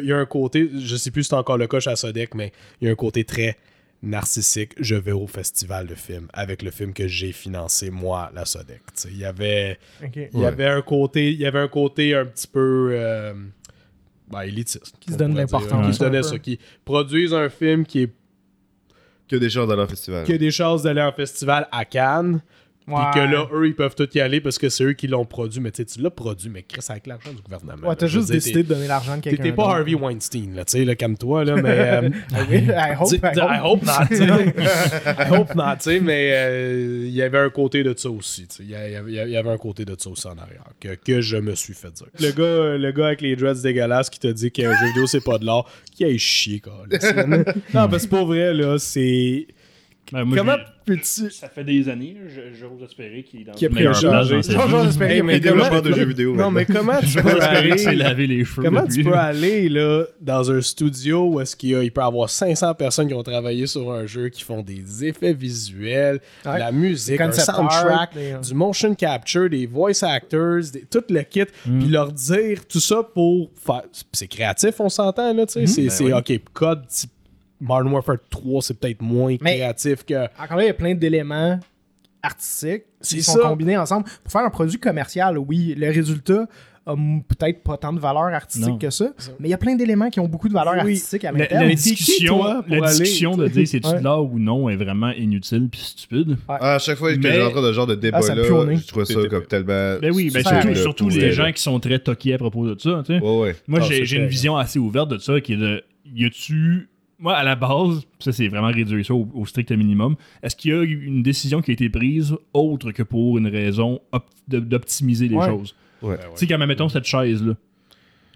y a un côté, je sais plus si c'est encore le cas chez Sodec, mais il y a un côté très narcissique. Je vais au festival de films avec le film que j'ai financé moi, la Sodec. Il y avait, Ok. il y Ouais. avait un côté, il y avait un côté un petit peu euh, ben, élitiste. Qui se on donne l'importance Qui se un donnait peu. ça, qui produisent un film qui, est, Que des gens dans leur festival. qui a des chances d'aller en festival à Cannes. Puis que là, eux, ils peuvent tout y aller parce que c'est eux qui l'ont produit. Mais tu sais, tu l'as produit, mais Chris, avec l'argent du gouvernement. Ouais, t'as juste dire, décidé de donner l'argent de T'es quelqu'un. t'es pas. Harvey Weinstein, là, tu sais, là, comme toi, là, mais... euh, I hope, I I hope. not, tu sais. I hope not, tu sais, mais euh, il y avait un côté de ça aussi, tu sais. Il y, avait- il y avait un côté de ça aussi en arrière, que, que je me suis fait dire. Le gars, le gars avec les dreads dégueulasses qui te dit qu'un jeu vidéo, c'est pas de l'art, qui a chier, quoi. non, parce que pour vrai, là, c'est... Ben, moi, Comment peux-tu... Ça fait des années, je- j'ose espérer qu'il est dans Qui a pris un Hey, qu'il y mais développeur de jeux vidéo. Non, mais comment tu peux aller... lavé les cheveux. Comment tu peux aller là, dans un studio où est-ce qu'il y a- il peut y avoir 500 personnes qui ont travaillé sur un jeu, qui font des effets visuels, Ouais. la musique, un soundtrack, art, des- du motion capture, des voice actors, des- tout le kit, puis leur dire tout ça pour faire... C'est créatif, on s'entend, là, tu sais. C'est, c'est, OK, code type Modern Warfare 3, c'est peut-être moins Mais- créatif que... Encore là, il y a plein d'éléments artistiques qui sont ça. combinés ensemble. Pour faire un produit commercial, oui, le résultat a peut-être pas tant de valeur artistique Non. que ça, mais il y a plein d'éléments qui ont beaucoup de valeur Oui. artistique à La, l'interne. la qui, discussion, toi, la aller- discussion de dire c'est-tu Ouais. de l'art ou non est vraiment inutile puis stupide. Ah, à chaque fois que Mais- j'ai rentré dans ce genre de Ah, débat-là, nez. je trouvais ça comme tellement. Ben oui, ben surtout, là, les gens là. qui sont très toqués à propos de ça. tu sais. Ouais, ouais. Moi, Ah, j'ai une vision assez ouverte de ça qui est de y a-tu. Moi, à la base, ça c'est vraiment réduire ça au, au strict minimum. Est-ce qu'il y a eu une décision qui a été prise autre que pour une raison d'optimiser les Ouais. choses? Ouais. Tu sais, quand même, mettons cette chaise-là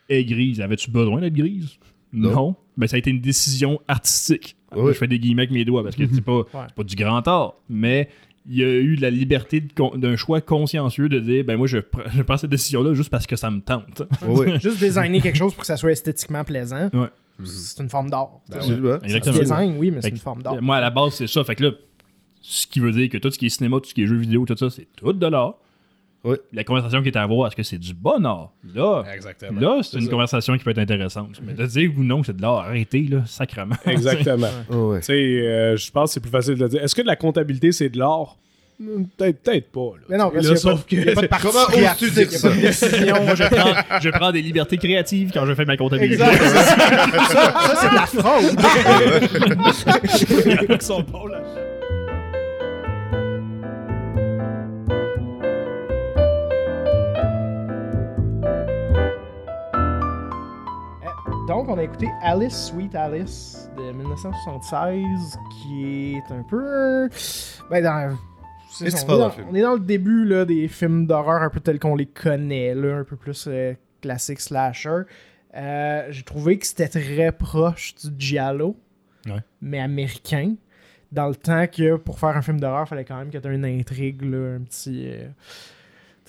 est grise, avais-tu besoin d'être grise? Non. Non. Ben, ça a été une décision artistique. Ouais. Je fais des guillemets avec mes doigts parce que c'est pas, pas du grand art, mais il y a eu la liberté d'un choix consciencieux de dire ben moi je, pr- je prends cette décision-là juste parce que ça me tente. Ouais, ouais. Juste designer quelque chose pour que ça soit esthétiquement plaisant, Ouais. C'est une forme d'art. Absolument. Du Exactement. design, oui, mais c'est une que, forme d'art. Moi, à la base, c'est ça. Fait que là, ce qui veut dire que tout ce qui est cinéma, tout ce qui est jeux vidéo, tout ça, c'est tout de l'art. Ouais. La conversation qui est à avoir, est-ce que c'est du bon art? Là, Exactement. là c'est une ça. conversation qui peut être intéressante. Mais de dire ou non, c'est de l'art, arrêtez, là, sacrement. Exactement. Ouais, ouais. Tu sais, euh, je pense que c'est plus facile de le dire. Est-ce que de la comptabilité, c'est de l'art? Hmm, Peut-être peut-être pas. là. Mais non, parce Là, a, sauf pas- il y a pas de partie Comment créative, oses-tu dire il y a pas de décision. Moi, je prends, je prends des libertés créatives quand je fais ma comptabilité. Ça, ça, c'est de la fraude. Ils sont bons, là. Donc, on a écouté Alice, Sweet Alice de 1976, qui est un peu. Ben, dans. C'est Qu'est-ce ça, qui se on, est passe dans dans, le film? on est dans le début là, des films d'horreur un peu tels qu'on les connaît, là, un peu plus euh, classique slasher. Euh, J'ai trouvé que c'était très proche du Giallo, Ouais. mais américain. Dans le temps que pour faire un film d'horreur, il fallait quand même que tu aies une intrigue, là, un petit. euh,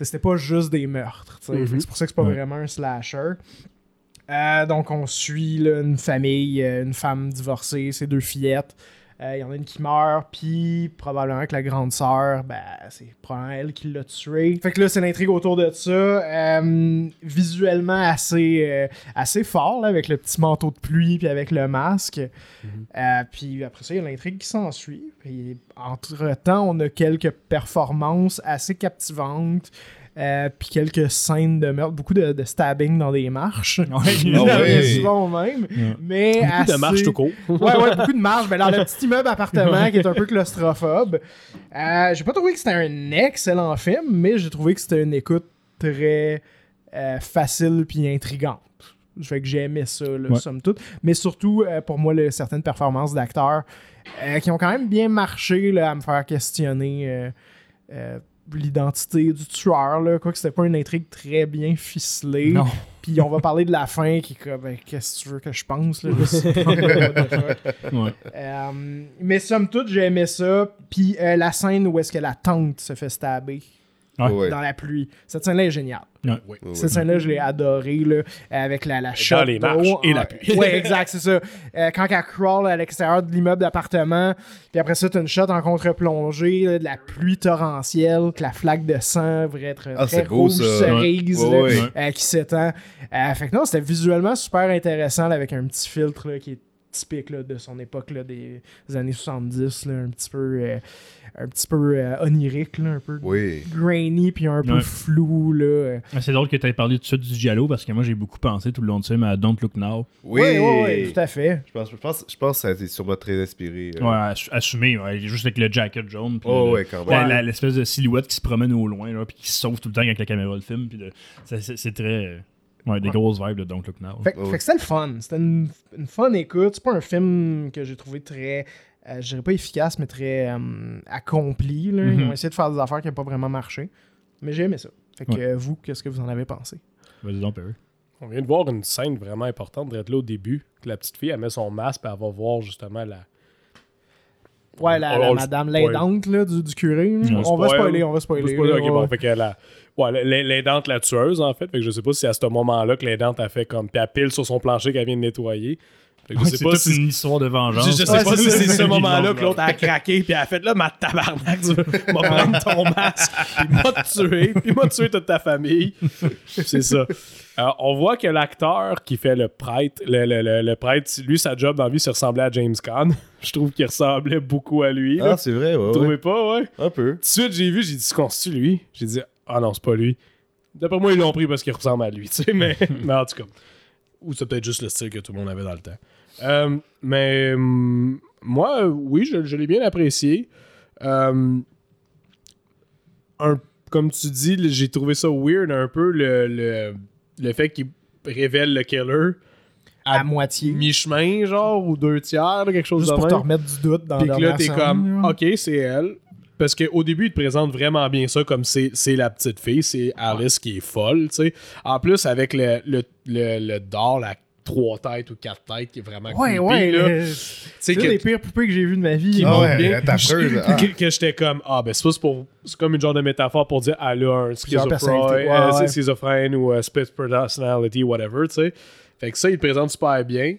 C'était pas juste des meurtres. Mhm. Que C'est pour ça que c'est pas Ouais. vraiment un slasher. Euh, donc, on suit là, une famille, une femme divorcée, ses deux fillettes. Euh, Il y en a une qui meurt, puis probablement que la grande sœur, ben, c'est probablement elle qui l'a tué. Fait que là, c'est l'intrigue autour de ça. Euh, visuellement assez, euh, assez fort, là, avec le petit manteau de pluie, puis avec le masque. Euh, puis après ça, il y a l'intrigue qui s'ensuit. Puis entre-temps, on a quelques performances assez captivantes. Euh, puis quelques scènes de meurtre, beaucoup de, de stabbing dans des marches. Ouais. Ah ouais. souvent même. Ouais. Mais Beaucoup assez... de marches tout court. Ouais, ouais, beaucoup de marches. Ben, dans le petit immeuble appartement qui est un peu claustrophobe. Euh, j'ai pas trouvé que c'était un excellent film, mais j'ai trouvé que c'était une écoute très euh, facile puis intrigante. Fait que j'ai aimé ça, là, Ouais. somme toute. Mais surtout, euh, pour moi, le- certaines performances d'acteurs euh, qui ont quand même bien marché là, à me faire questionner euh, euh, l'identité du tueur. Là. Quoique c'était pas une intrigue très bien ficelée. Non. Puis on va parler de la fin qui est comme, ben, qu'est-ce que tu veux que je pense? Là. Ouais. Euh, mais somme toute, j'ai aimé ça. Puis euh, la scène où est-ce que la tante se fait stabber Ouais. Dans la pluie. Cette scène-là est géniale. Ouais. Cette scène-là, je l'ai adorée, là, avec la, la les marches et la pluie. Ouais, exact, c'est ça. Euh, quand elle crawl à l'extérieur de l'immeuble d'appartement, puis après ça, t'as une shot en contre-plongée, là, de la pluie torrentielle, que la flaque de sang devrait être Ah, très beau, rouge, cerise, Ouais, là, ouais. euh, qui s'étend. Euh, fait que non, c'était visuellement super intéressant, là, avec un petit filtre là, qui est typique là, de son époque là, des années 70, là, un petit peu, euh, un petit peu euh, onirique, là, un peu Oui. grainy, puis un peu Ouais. flou. Là. euh. Ah, C'est drôle que tu aies parlé tout de suite du Giallo parce que moi j'ai beaucoup pensé tout le long de ça à Don't Look Now. Oui. Ouais, ouais, tout à fait. Je pense, je, pense, je pense que ça a été sûrement très inspiré. euh. Ouais, assu- assumé, ouais, juste avec le jacket jaune. puis Oh, le- ouais, quand la- même. la- L'espèce de silhouette qui se promène au loin, là, puis qui se sauve tout le temps avec la caméra le film. Puis de- c'est- c'est c'est très. Ouais, des Ouais. grosses vibes de Don't Look Now. Fait, que- fait que c'était le fun. C'était une, une fun écoute. C'est pas un film que j'ai trouvé très. euh, je dirais pas efficace, mais très euh, accompli. Là. Ils Mhm. ont essayé de faire des affaires qui n'ont pas vraiment marché. Mais j'ai aimé ça. Fait que Ouais. euh, vous, qu'est-ce que vous en avez pensé? Vas-y donc, Perry. On vient de voir une scène vraiment importante d'être là au début. Que la petite fille, elle met son masque et elle va voir justement la. Ouais, la, On- la on le madame l'aidante du, du curé. On On, va spoil. spoiler, on va On spoiler. là, ok, ouais. bon, fait qu'elle a- Ouais, l'aidante, la tueuse, en fait. Fait que je sais pas si c'est à ce moment-là que l'aidante a fait comme. Puis elle pile sur son plancher qu'elle vient de nettoyer. Fait que je Ouais, sais c'est pas toute si. une histoire de vengeance. Je, je sais Ouais, pas c'est si c'est ce moment-là que l'autre a craqué, puis elle a fait là, ma tabarnak, tu m'a prendre ton masque, puis m'a te tué, puis m'a tué toute ta famille. C'est ça. Alors, on voit que l'acteur qui fait le prêtre, le, le- le- le prêtre, lui, sa job dans la vie, se ressemblait à James Caan. Je trouve qu'il ressemblait beaucoup à lui. là. Ah, c'est vrai, ouais. Vous ouais. trouvez pas, ouais? Un peu. Tout de suite, j'ai vu, j'ai dit, c'est qu'on lui? J'ai dit, ah non, c'est pas lui. D'après moi, ils l'ont pris parce qu'il ressemble à lui, tu sais, mais, mais en tout cas. Ou c'est peut-être juste le style que tout le monde avait dans le temps. Euh, mais hum, moi, oui, je, je l'ai bien apprécié. Euh, un- comme tu dis, j'ai trouvé ça weird un peu le, le, le fait qu'il révèle le killer À moitié. mi-chemin, genre, ou deux tiers, quelque chose Juste de pour te même. remettre du doute dans Puis que là, t'es comme, ok, c'est elle. Parce qu'au début, il te présente vraiment bien ça comme c'est c'est la petite fille, c'est Alice qui est folle, tu sais. En plus, avec le, le, le, le à trois têtes ou quatre têtes qui est vraiment Ouais, creepy, ouais. là. C'est une que, des pires poupées que j'ai vues de ma vie. qui Ah ouais, bien. t'as peur, ah. que, que j'étais comme, ah, ben, c'est pas pour. C'est comme une genre de métaphore pour dire, elle a un schizophrène, euh, Ouais, ouais. schizophrène ou euh, split personality, whatever, tu sais. Fait que ça, il le présente super bien.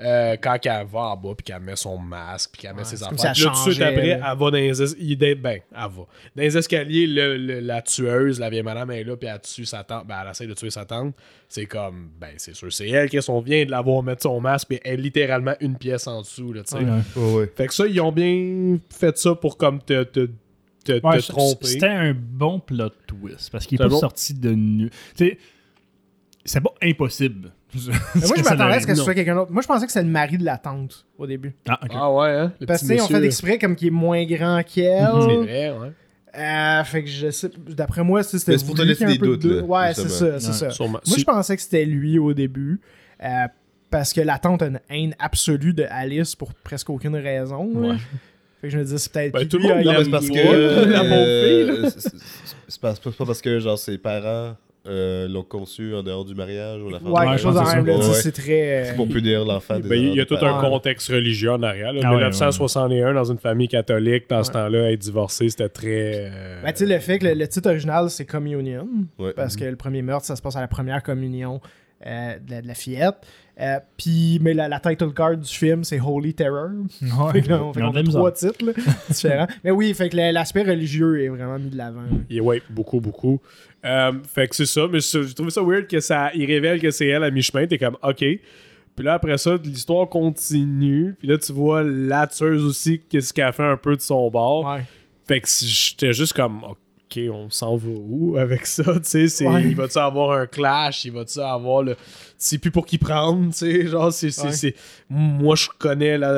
Euh, quand elle va en bas, puis qu'elle met son masque, puis qu'elle met Ouais, ses c'est affaires. là, tout de suite après, elle va dans les, es- ben, elle va. Dans les escaliers, le- le- la tueuse, la vieille madame, elle est là, puis elle tue sa tante. Ben, elle essaie de tuer sa tante. C'est comme, ben, c'est sûr, c'est elle qui on vient de la voir mettre son masque, puis elle est littéralement une pièce en dessous, là, tu sais. Ouais. Ouais, ouais. Fait que ça, ils ont bien fait ça pour comme te, te, te, te Ouais, c- tromper. C'était un bon plot twist parce qu'il est pas bon? sorti de nu. C'est pas impossible. Mais moi, je m'attendais à ce que ce soit quelqu'un d'autre. Moi, je pensais que c'était le mari de la tante au début. Ah, ok. Ah ouais, hein? Le Parce que, on fait exprès comme qu'il est moins grand qu'elle. C'est vrai, ouais. Euh, fait que je sais. D'après moi, c'est- c'était. Mais c'est pour te laisser des un peu de doutes, là, Ouais, c'est ça, c'est ça. Sûrement. Moi, je pensais que c'était lui au début. euh, parce que la tante a une haine absolue de Alice pour presque aucune raison. Ouais. Fait que je me disais, c'est peut-être. Ben, tout le monde Non, c'est parce que. Euh, pas, c'est pas parce que genre ses parents euh, l'ont conçu en dehors du mariage ou la Ouais, quelque chose même. c'est très. C'est pour punir l'enfant. Ben, il y a tout un contexte religieux en arrière. là. Ah ouais, 1961, dans une famille catholique, dans ce temps-là, être divorcé, c'était très. euh, Ben, tu sais, le fait que le, le titre original, c'est Communion, parce que le premier meurtre, ça se passe à la première communion euh, de, la, de la fillette. Euh, puis, mais la, la title card du film, c'est Holy Terror. Ouais. Fait que là, on fait a trois titres là, différents. Mais oui, fait que l'aspect religieux est vraiment mis de l'avant. Et ouais, beaucoup, beaucoup. Euh, fait que c'est ça, mais j'ai trouvé ça weird que ça, il révèle que c'est elle à mi-chemin. T'es comme, ok. Puis là, après ça, l'histoire continue. Puis là, tu vois la tueuse aussi, qu'est-ce qu'elle fait un peu de son bord. Ouais. Fait que j'étais juste comme, ok, on s'en va où avec ça? Tu sais, c'est- Ouais. il va-tu avoir un clash? Il va-tu avoir le. C'est plus pour qui prendre, tu sais? Genre, c'est. c'est- Ouais. c'est- Moi, je connais, là.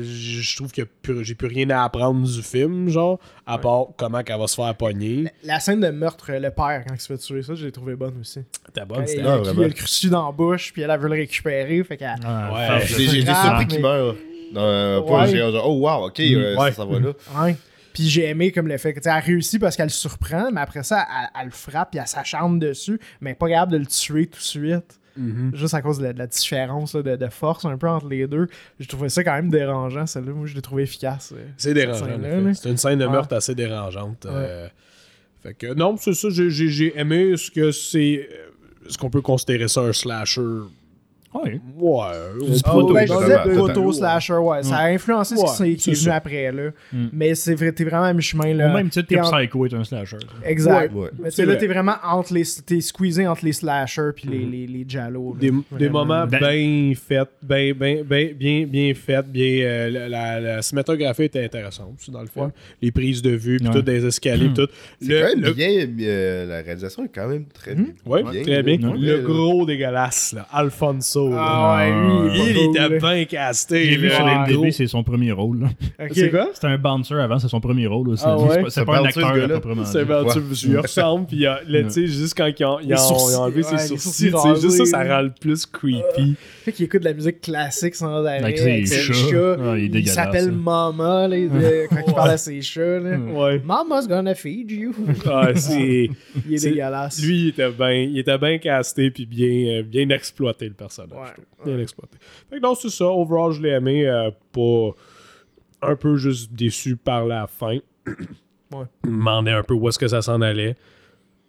Je je trouve que j'ai plus rien à apprendre du film, genre, à part comment qu'elle va se faire pogner. La scène de meurtre, le père, quand il se fait tuer, ça, je l'ai trouvé bonne aussi. T'as Quand bonne, c'était. Ah, il vraiment. a le crucifix dans la bouche, puis elle, elle veut le récupérer. Fait qu'elle. Ouais. J'ai surpris mais- qu'il meurt. Ouais. j'ai genre, oh wow, ok, euh, Ouais. ça, ça va là. Ouais. Puis j'ai aimé comme le fait que tu elle réussit parce qu'elle le surprend, mais après ça, elle, elle le frappe puis elle s'acharne dessus, mais pas capable de le tuer tout de suite. Mhm. Juste à cause de la, de la différence là, de, de force un peu entre les deux. Je trouvais ça quand même dérangeant, celle-là. Moi, je l'ai trouvé efficace. euh, C'est dérangeant. C'est une scène de Ouais. meurtre assez dérangeante. euh, fait que non, c'est ça. j'ai- J'ai j'ai aimé ce que c'est. euh, Est-ce qu'on peut considérer ça un slasher Ouais. Ouais. dis on proto, totalement. proto-slasher, ouais. Ça a influencé ce qui Ouais, s'est- qui est venu ça. après, là. Mm. Mais c'est vrai, t'es vraiment à mi-chemin, là. Au même titre T'es que en- Psycho est un slasher. Exact. Ouais. Mais tu là, t'es vraiment entre les. T'es squeezé entre les slashers puis les, les, les giallos. là. Des, moments bien faits, bien, bien, bien, bien, bien faits, bien. euh, la, la- la cinématographie était intéressante aussi dans le. Ouais. Les prises de vue, puis Ouais. tout des escaliers, tout. C'est Le- quand même le- bien. euh, la réalisation est quand même très bien. Ouais, très bien. Le gros dégueulasse, là, Alfonso. Ah ouais, lui, il était cool, bien casté. J'ai vu sur c'est son premier rôle. C'est quoi? C'était un bouncer avant, c'est son premier rôle aussi. Ah C'est ouais? pas- C'est C'est pas un bouncer, acteur à proprement C'est ben, Ouais. tu il ressemble, puis tu sais, juste quand ils ont, ils Les ont- sourcils, ils ont enlevé ses sourcils, juste ça, ça rend le plus creepy. Fait qu'il écoute de la musique classique sans arrêt. Avec ses chats. Ah, il est il dégueulasse, s'appelle. Mama quand il parle à ses chats. Mama's gonna feed you. Ah. Il est dégueulasse. Lui, il était bien il était bien casté, puis bien, euh, bien exploité, le personnage. Ouais, trouve. Bien exploité. Fait que non, c'est ça. Overall, je l'ai aimé. euh, pas... Un peu juste déçu par la fin. Ouais. Un peu où est-ce que ça s'en allait.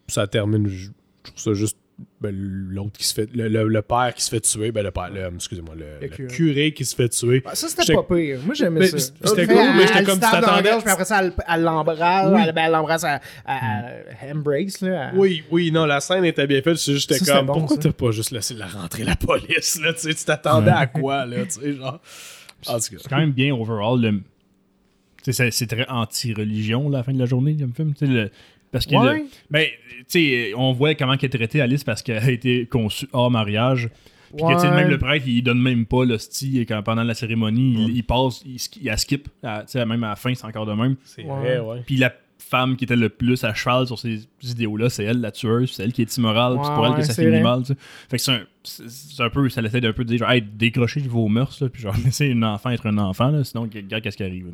Ça termine... Je trouve ça juste... ben, l'autre qui se fait... Le, le- le père qui se fait tuer. Ben, le père... le- excusez-moi. Le, Le le curé. qui se fait tuer. Ah, ça, c'était J'étais- pas pire. Moi, j'aimais Mais ça. c'était Elle cool, mais j'étais comme tu t'attendais- puis après ça, elle, elle l'embrasse. Oui. Elle, ben, elle l'embrasse à, à- à embrace. Là, à- Oui, oui, non, la scène était bien faite. C'est juste, j'étais comme, bon, pourquoi ça. t'as pas juste laissé la rentrer la police, là, tu sais, tu t'attendais à quoi, là, tu sais, genre? C'est quand même bien overall. le- tu sais, C'est c'est très anti-religion à la fin de la journée, le film. Tu sais, le- Parce que Ouais. ben, tu sais, on voit comment elle est traitée Alice parce qu'elle a été conçue hors mariage. Puis que, tu sais, Ouais. même le prêtre, il donne même pas l'hostie et quand pendant la cérémonie, il, il passe, il, il la skip. à- Tu sais, même à la fin, c'est encore de même. C'est Ouais. vrai, ouais. Puis la femme qui était le plus à cheval sur ces idéaux-là, c'est elle, la tueuse, c'est elle qui est immorale, c'est pour elle que ça finit mal, tu sais. Fait que c'est un, c'est un peu, ça essaie d'un peu de dire, genre, hey, décrochez vos mœurs, là, puis genre, laissez un enfant être un enfant, là, sinon, regarde qu'est-ce qui arrive.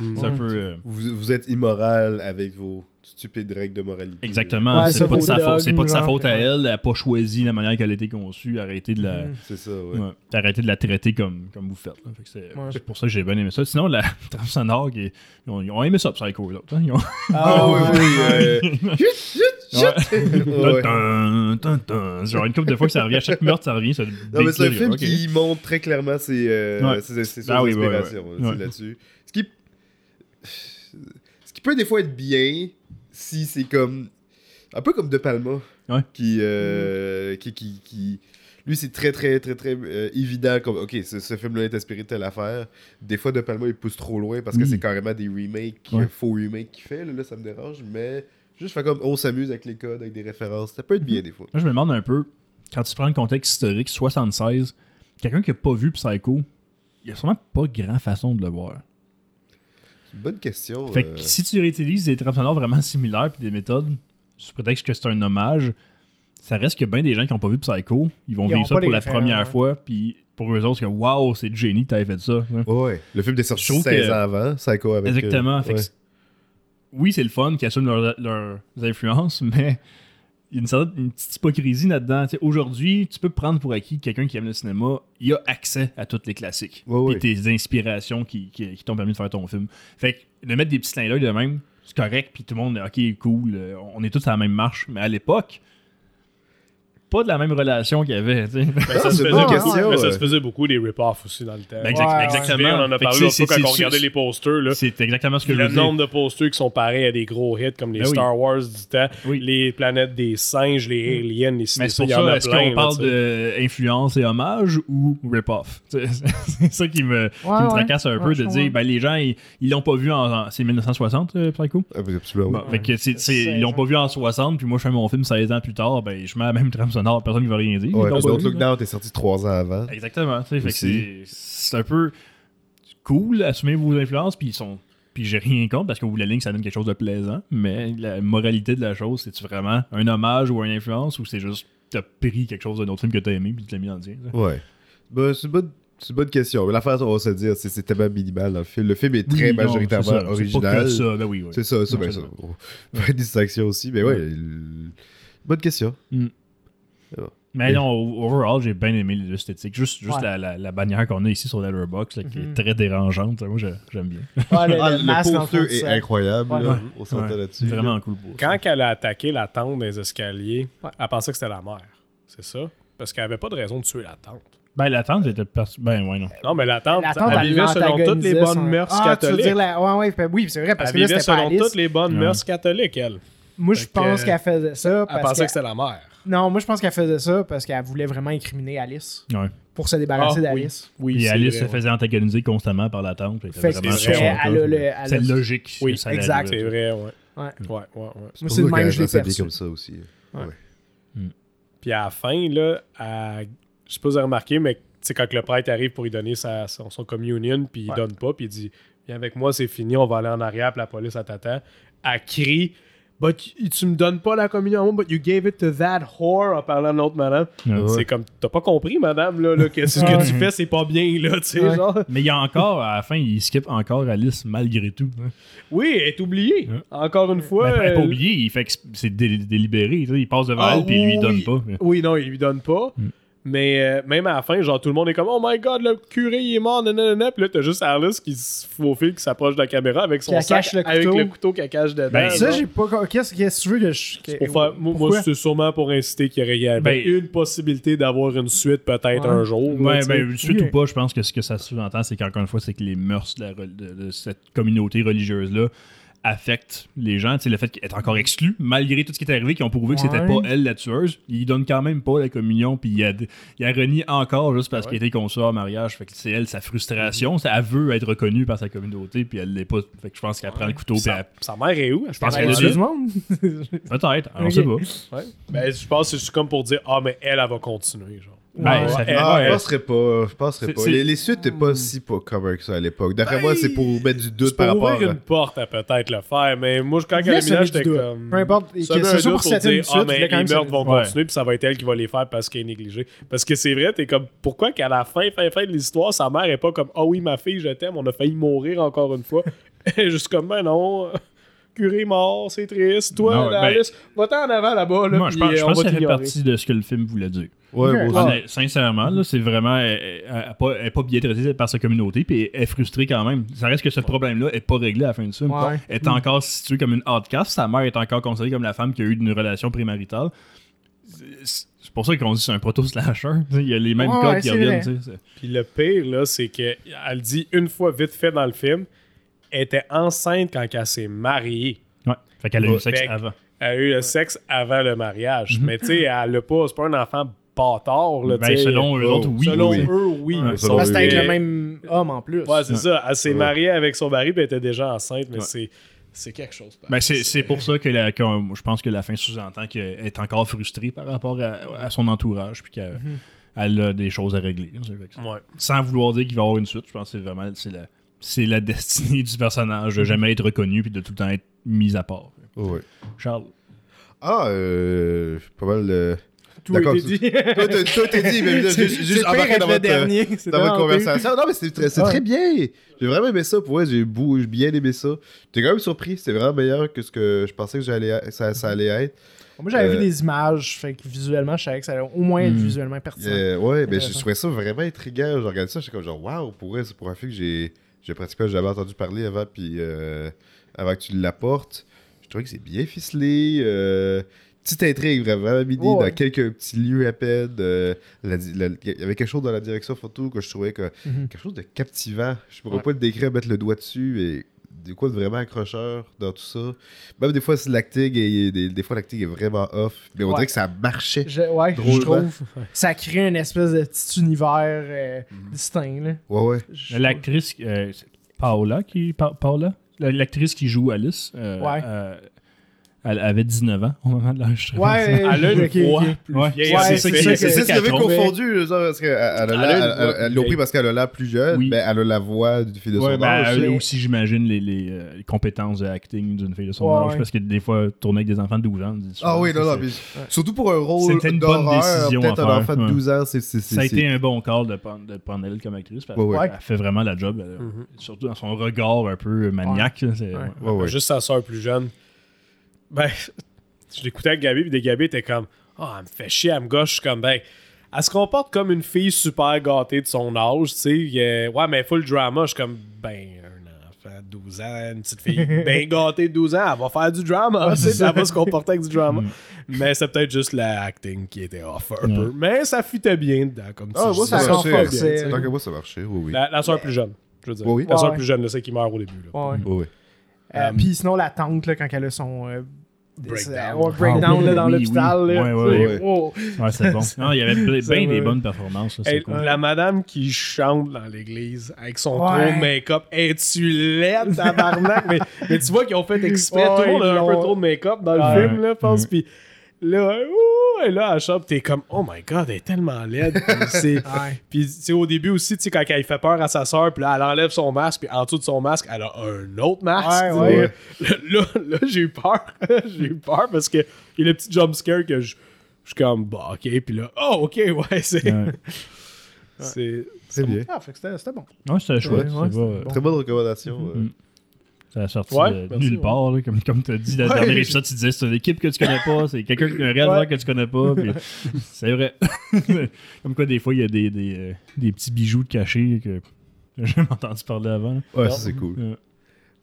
Mm. C'est un peu... euh, Vous, vous êtes immoral avec vos stupides règles de moralité. Exactement. Ouais, c'est pas, de sa faute, c'est pas de sa faute à elle. Elle n'a pas choisi la manière qu'elle a été conçue. Arrêtez de la, Mhm. C'est ça, ouais. ouais, arrêtez de la traiter comme, comme vous faites. Fait c'est, pour ça que j'ai bien aimé ça. Sinon, la trame sonore, ils, ont, ils ont aimé ça, Psycho. Là. Ils ont- Ah oui, euh. Genre une couple de fois que ça revient. À chaque meurtre, ça revient. Ça Non, mais c'est un film qui montre très clairement ses, euh, Ouais. ses, ses- ses Ah oui, inspirations ouais. là-dessus. Ce qui... Ce qui peut des fois être bien si c'est comme... Un peu comme De Palma. Ouais. Qui, euh, qui, qui, qui- Lui, c'est très, très, très, très euh, évident comme... Ok, ce, ce film-là est inspiré de telle affaire. Des fois, De Palma, il pousse trop loin parce que c'est carrément des remakes, Ouais. faux remakes qu'il fait. Là, là, ça me dérange, mais... Juste faire comme on s'amuse avec les codes, avec des références. Ça peut être bien des fois. Moi, je me demande un peu, quand tu prends le contexte historique, 76, quelqu'un qui a pas vu Psycho, il y a sûrement pas grand façon de le voir. Bonne question. Fait euh, que si tu réutilises des trames sonores vraiment similaires puis des méthodes, sous prétexte que c'est un hommage, ça reste que bien des gens qui n'ont pas vu Psycho, ils vont Ils vivre ça pour la première fois, puis pour eux autres, c'est que waouh, c'est génie que t'avais fait ça. Ouais, ouais. Le film est sorti Je trouve 16 que- ans avant, Psycho avec. Exactement. euh, Fait que ouais. oui, c'est le fun qui assume leurs, leurs influences, mais il y a une, certaine, une petite hypocrisie là-dedans. Aujourd'hui, tu peux prendre pour acquis que quelqu'un qui aime le cinéma, il a accès à tous les classiques. Ouais. tes inspirations qui, qui- qui t'ont permis de faire ton film. Fait que de mettre des petits clins d'œil de même, c'est correct, puis tout le monde, ok, cool, euh, on est tous à la même marche. Mais à l'époque, pas de la même relation qu'il y avait. Ben, ça, Ah, se faisait beaucoup, question, mais ça se faisait beaucoup des rip-offs aussi dans le temps. Ben, exact- Ouais, ouais. exactement. On en a parlé l'autre fois quand on regardait les posters. Là. C'est exactement ce que je Le veux dire. nombre de posters qui sont pareils à des gros hits comme les Ben oui. Star Wars du temps, Oui. les planètes des singes, les aliens, les Mais ciné- c'est pour il y en ça, a est-ce qu'on parle d'influence et hommage ou rip-off? C'est ça qui me, tracasse un peu je de dire, ben, les gens, ils l'ont pas vu en... c'est 1960, euh, Psycho? Ah, oui, absolument. oui. Bon, fait que c'est- c'est- 16 ils l'ont pas vu en 60, puis moi je fais mon film 16 ans plus tard, ben je mets la même trame sonore, personne ne va rien dire. Ouais, parce vu, Look. Down est sorti trois ans avant. Exactement, c'est c'est un peu cool, assumer vos influences, puis ils sont... Puis j'ai rien contre parce qu'au bout de la ligne, ça donne quelque chose de plaisant. Mais la moralité de la chose, c'est-tu vraiment un hommage ou une influence ou c'est juste t'as pris quelque chose d'un autre film que t'as aimé puis tu l'as mis dans le tien? ça? Ouais. Ben, c'est une bonne. C'est une bonne question. Mais l'affaire, on va se dire, c'est c'est tellement minimal dans le film. Le film est très Oui, non, majoritairement c'est ça, c'est original. que ça, ben oui, oui. C'est ça, ça, Non, ben c'est ça. vrai. Pas de distraction aussi, mais ouais. le- Bonne question. Mais non, overall, j'ai bien aimé l'esthétique. Juste, juste Ouais. la, la, la bannière qu'on a ici sur Letterboxd, là, qui Mhm. est très dérangeante. Moi, j'aime bien. Ouais, le, Ah, le masque le du est incroyable. Ouais. là. On s'entend Ouais. là-dessus. Vraiment cool. Quand elle a attaqué la tante des escaliers, elle pensait que c'était la mère. C'est ça? Parce qu'elle avait pas de raison de tuer la tante. Ben, la tante était. pers- Ben, ouais, non. Non, mais la tante, La tante, elle vivait selon toutes les bonnes son- mœurs ah, Tu veux catholiques. dire la... ouais, ouais, fait- oui, c'est vrai, parce Elle que vivait selon toutes les bonnes Ouais. mœurs catholiques, elle. Moi, je pense qu'elle faisait ça Elle pensait que... que c'était la mère. Non, moi, je pense qu'elle faisait ça parce qu'elle voulait vraiment incriminer Alice Ouais. pour se débarrasser Ah, oui. d'Alice. Oui, Et c'est Alice vrai, se faisait antagoniser constamment par la tante. Fait que vraiment c'est C'est logique. Oui, exact. C'est vrai, ouais. Ouais. Ouais, ouais, ouais. Moi, c'est le même je l'ai perçu. comme ça aussi. Ouais. Ouais. Puis à la fin, là, elle- je sais pas si vous avez remarqué, mais tu sais, quand le prêtre arrive pour lui donner sa, son, son communion, puis il Ouais. donne pas, puis il dit Viens avec moi, c'est fini, on va aller en arrière, puis la police elle t'attend. Elle crie But tu me donnes pas la communion à moi, but you gave it to that whore en parlant de l'autre madame. Ouais. Ouais. C'est comme T'as pas compris, madame, là, là, que ce que Ouais. tu fais, c'est pas bien, là, tu sais, Ouais. genre. Mais il y a encore, à la fin, il skip encore Alice malgré tout. hein. Oui, elle est oubliée. Ouais. Encore une fois. Ben, après, pas elle- oublié, il fait que c'est dé- délibéré. tu sais, Il passe devant Ah, elle puis il lui donne pas. Oui, non, il lui donne pas. Mm. Mais euh, même à la fin, genre tout le monde est comme Oh my god, le curé il est mort, nanana. Puis là, t'as juste Alice qui se faufile, qui s'approche de la caméra avec son sac, cache le avec couteau. le couteau qu'elle cache dedans. Ben, Ça, j'ai pas... Qu'est-ce que tu veux que je... Faire- moi, c'est sûrement pour inciter qu'il y avait Ben, une possibilité d'avoir une suite peut-être Ouais. un jour. là, Ouais, sais. ben, suite Oui. ou pas, je pense que ce que ça sous-entend, c'est qu'encore une fois, c'est que les mœurs de, la re- de- de cette communauté religieuse-là affecte les gens. Tu sais, le fait est encore exclue, malgré tout ce qui est arrivé, qui ont prouvé que c'était Ouais. pas elle la tueuse, il donne quand même pas la communion, puis il a, il a renie encore juste parce Ouais. qu'il a été conçu en mariage. Fait que c'est elle, sa frustration. c'est- Elle veut être reconnue par sa communauté, puis elle l'est pas. Fait que je pense qu'elle prend le couteau, Sa, elle- sa mère est où? Je pense qu'elle est du monde. Peut-être, on sait pas. Ben, je pense que c'est comme pour dire Ah, mais elle, elle va continuer. Genre. Ben, Ouais. ça fait- Elle- Ah, je penserais pas. Je penserais C'est- pas. c'est- Les, les suites n'étaient pas si pas que ça à l'époque. D'après Ben, moi, c'est pour mettre du doute C'est par rapport ouvrir à. une porte à peut-être le faire, mais moi, quand Il a semer j'étais comme. Peu importe, que semer ce un soit doute pour suite, ah, il voulait mais quand les meurtres vont Ouais. continuer, puis ça va être elle qui va les faire parce qu'elle est négligée. Parce que c'est vrai, t'es comme, pourquoi qu'à la fin, fin, fin de l'histoire, sa mère est pas comme, ah oui, ma fille, je t'aime, on a failli mourir encore une fois. Juste comme, ben non. Curé mort, c'est triste. Toi, Non, ben- Alice, va-t'en en avant là-bas. Là, Moi, je pense, je euh, pense que ça fait partie de ce que le film voulait dire. Ouais, Ouais. sincèrement, là, c'est vraiment. Elle, a pas- elle pas bien traitée par sa communauté, puis elle est frustrée quand même. Ça reste que ce problème-là est pas réglé à la fin du film. Ouais. Elle est encore située comme une outcast. Sa mère est encore considérée comme la femme qui a eu une relation prémaritale. C'est pour ça qu'on dit que c'est un proto-slasher. Il y a les mêmes Ouais, codes ouais, qui reviennent. Puis le pire, là, c'est qu'elle dit une fois vite fait dans le film, elle était enceinte quand elle s'est mariée. Ouais. Fait qu'elle a eu le sexe avant. Elle a eu le sexe avant le mariage. Mhm. Mais tu sais, elle a pas, c'est pas un enfant bâtard, là, Ben, selon eux autres, oui. Selon oui. eux, oui. Ouais, Parce que avec le même homme en plus. Ouais, c'est ça. Elle s'est mariée avec son mari, puis elle était déjà enceinte, mais Ouais. c'est, c'est quelque chose. Ben, c'est c'est pour ça que, la- que, je pense que la fin sous-entend qu'elle est encore frustrée par rapport à, à son entourage, puis qu'elle elle a des choses à régler. sans vouloir dire qu'il va y avoir une suite, je pense que c'est vraiment c'est la, c'est la destinée du personnage de jamais être reconnu puis de tout le temps être mis à part. Ouais. Charles. Ah, euh. Pas mal. euh, Tout été dit. T'as toi, t'as dit, mais juste, juste embarquer dans le votre, dernier. c'est dans votre conversation. Non, mais c'est très, Ouais. très bien. J'ai vraiment aimé ça. Pour vrai, j'ai bien aimé ça. J'étais quand même surpris. C'était vraiment meilleur que ce que je pensais que j'allais, ça, ça allait être. Moi, j'avais Euh, vu des images, fait que visuellement, je savais que ça allait au moins être Hmm. visuellement pertinent. Euh, ouais, mais je Intéressant. trouvais ça vraiment intriguant. Je regardais ça, j'étais comme genre, waouh, pour vrai, c'est pour un film que j'ai, j'ai pratiquement jamais entendu parler avant, puis euh, avant que tu l'apportes. Je trouvais que c'est bien ficelé. Euh, petite intrigue vraiment ouais. dans quelques petits lieux à peine. euh, la di- la- Il y avait quelque chose dans la direction photo que je trouvais que, Mhm. quelque chose de captivant. Je pourrais Ouais. pas le décrire, mettre le doigt dessus, et des quoi de vraiment accrocheur dans tout ça. Même des fois, c'est l'acting, et des, des fois, l'acting est vraiment off, mais on Ouais. dirait que ça marchait. Je- ouais, je trouve. Ça crée une espèce de petit univers euh, Mhm. distinct. Là. Ouais, ouais. Je- L'actrice, euh, c'est Paola, qui, Pa- Paola? La- L'actrice qui joue Alice, euh, Ouais. Elle avait 19 ans au moment de l'enregistrement. Ouais, Elle a une voix plus Ouais. vieille. Ouais, c'est ce que qu'elle j'avais confondu, parce Elle a l'air- une elle- voix elle- elle l'a pris parce qu'elle a l'air plus jeune, Oui. mais elle a la voix d'une fille de son Ouais, ben, âge. elle a aussi, j'imagine, les, les, euh, les compétences de acting d'une fille de son Ouais, âge. ouais. Parce que des fois, tourner avec des enfants de 12 ans. dis- Ah oui, non, non, c'est- mais surtout pour un rôle C'était une bonne d'horreur, décision peut-être un enfant de ouais. 12 ans, c'est... Ça a été un bon call de prendre, elle comme actrice. Elle fait vraiment la job. Mhm. Surtout dans son regard un peu maniaque. Juste sa soeur plus jeune. Ben, je l'écoutais avec Gabi, puis des Gabi était comme Ah, elle me fait chier, elle me gauche. Je suis comme Ben, elle se comporte comme une fille super gâtée de son âge, tu sais. Euh, ouais, mais full drama. Je suis comme Ben, un enfant de 12 ans, une petite fille bien gâtée de 12 ans, elle va faire du drama, tu sais, elle va se comporter avec du drama. Mm. Mais c'est peut-être juste la acting qui était off un Ouais. peu. Mais ça fitait bien dedans, comme tu Ah, moi, ça ça marchait. Tant que moi, ça marchait, oui, oui. La, la soeur plus jeune, je veux dire. Oui, oui. La soeur Ouais. plus jeune, celle qui meurt au début. Là. Ouais. Oui, oui. Euh, Um, Puis sinon, la tante, là, quand elle a son. euh, Breakdown. c'est- ouais, breakdown Ah, là, dans oui, l'hôpital. oui. là, Ouais, ouais, sais, ouais. wow. Ouais, c'est bon. Non, il y avait bien des ouais. bonnes performances. là, Hey, cool. La madame qui chante dans l'église avec son Ouais. trop de make-up, es-tu laide, tabarnak? mais, mais tu vois qu'ils ont fait exprès. Tout le Ouais, monde a un peu trop de make-up dans Ouais. le film, là, je pense. Puis là, ouh, et là, elle chante, t'es comme, oh my god, elle est tellement laide. Puis c'est- Ouais. Puis, tu sais, au début aussi, tu sais, quand elle fait peur à sa soeur, puis là, elle enlève son masque, puis en dessous de son masque, elle a un autre masque. Ouais. Là, là, j'ai eu peur. j'ai eu peur parce que il y a le petit jump scare que je je suis comme, bah, ok, puis là, oh, ok, ouais, c'est. Ouais. c'est C'est bien. Ah, fait que c'était c'était bon. Ouais, c'était chouette. Ouais, euh, bon. Très bonne recommandation. euh. Mhm. Ça a sorti Ouais, de merci, nulle ouais. part, là, comme, comme tu as dit dans le Ouais. dernier épisode, tu disais c'est une équipe que tu connais pas, c'est quelqu'un, un réalisateur Ouais. que tu connais pas. puis c'est vrai. comme quoi, des fois, il y a des, des, euh, des petits bijoux de cachés que j'ai jamais entendu parler avant. là. Ouais, ça, c'est cool. Euh,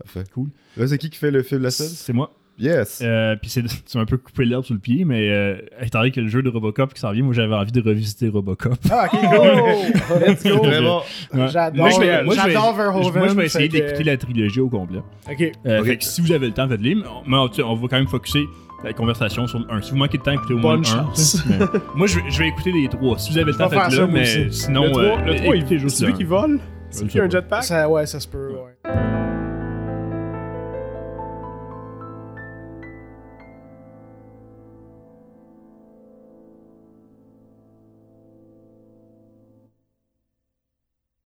Parfait. Cool. Là, c'est qui qui fait le film La scène c'est moi. Yes. Euh, puis c'est c'est un peu coupé l'herbe sous le pied, mais euh, étant donné que le jeu de Robocop qui s'en vient, moi j'avais envie de revisiter Robocop. Ah, ok, go! Let's go! Vraiment. Ouais. J'adore Moi, vais- moi, j'adore Verhoeven. Moi je vais essayer fait que- d'écouter la trilogie au complet. Ok. Euh, Ok. Fait que si vous avez le temps, faites-le. Mais on, tu on va quand même focuser la conversation sur le 1. Si vous manquez de temps, écoutez au moins Bonne le 1. chance. Mais moi je vais, je vais écouter les trois. Si vous avez le Je temps, faites-le. Mais aussi. sinon, le 3, euh, le 3 écoutez il juste celui le qui 1. vole? Je Celui le qui a un jetpack? Ça, ouais, ça se peut. ouais.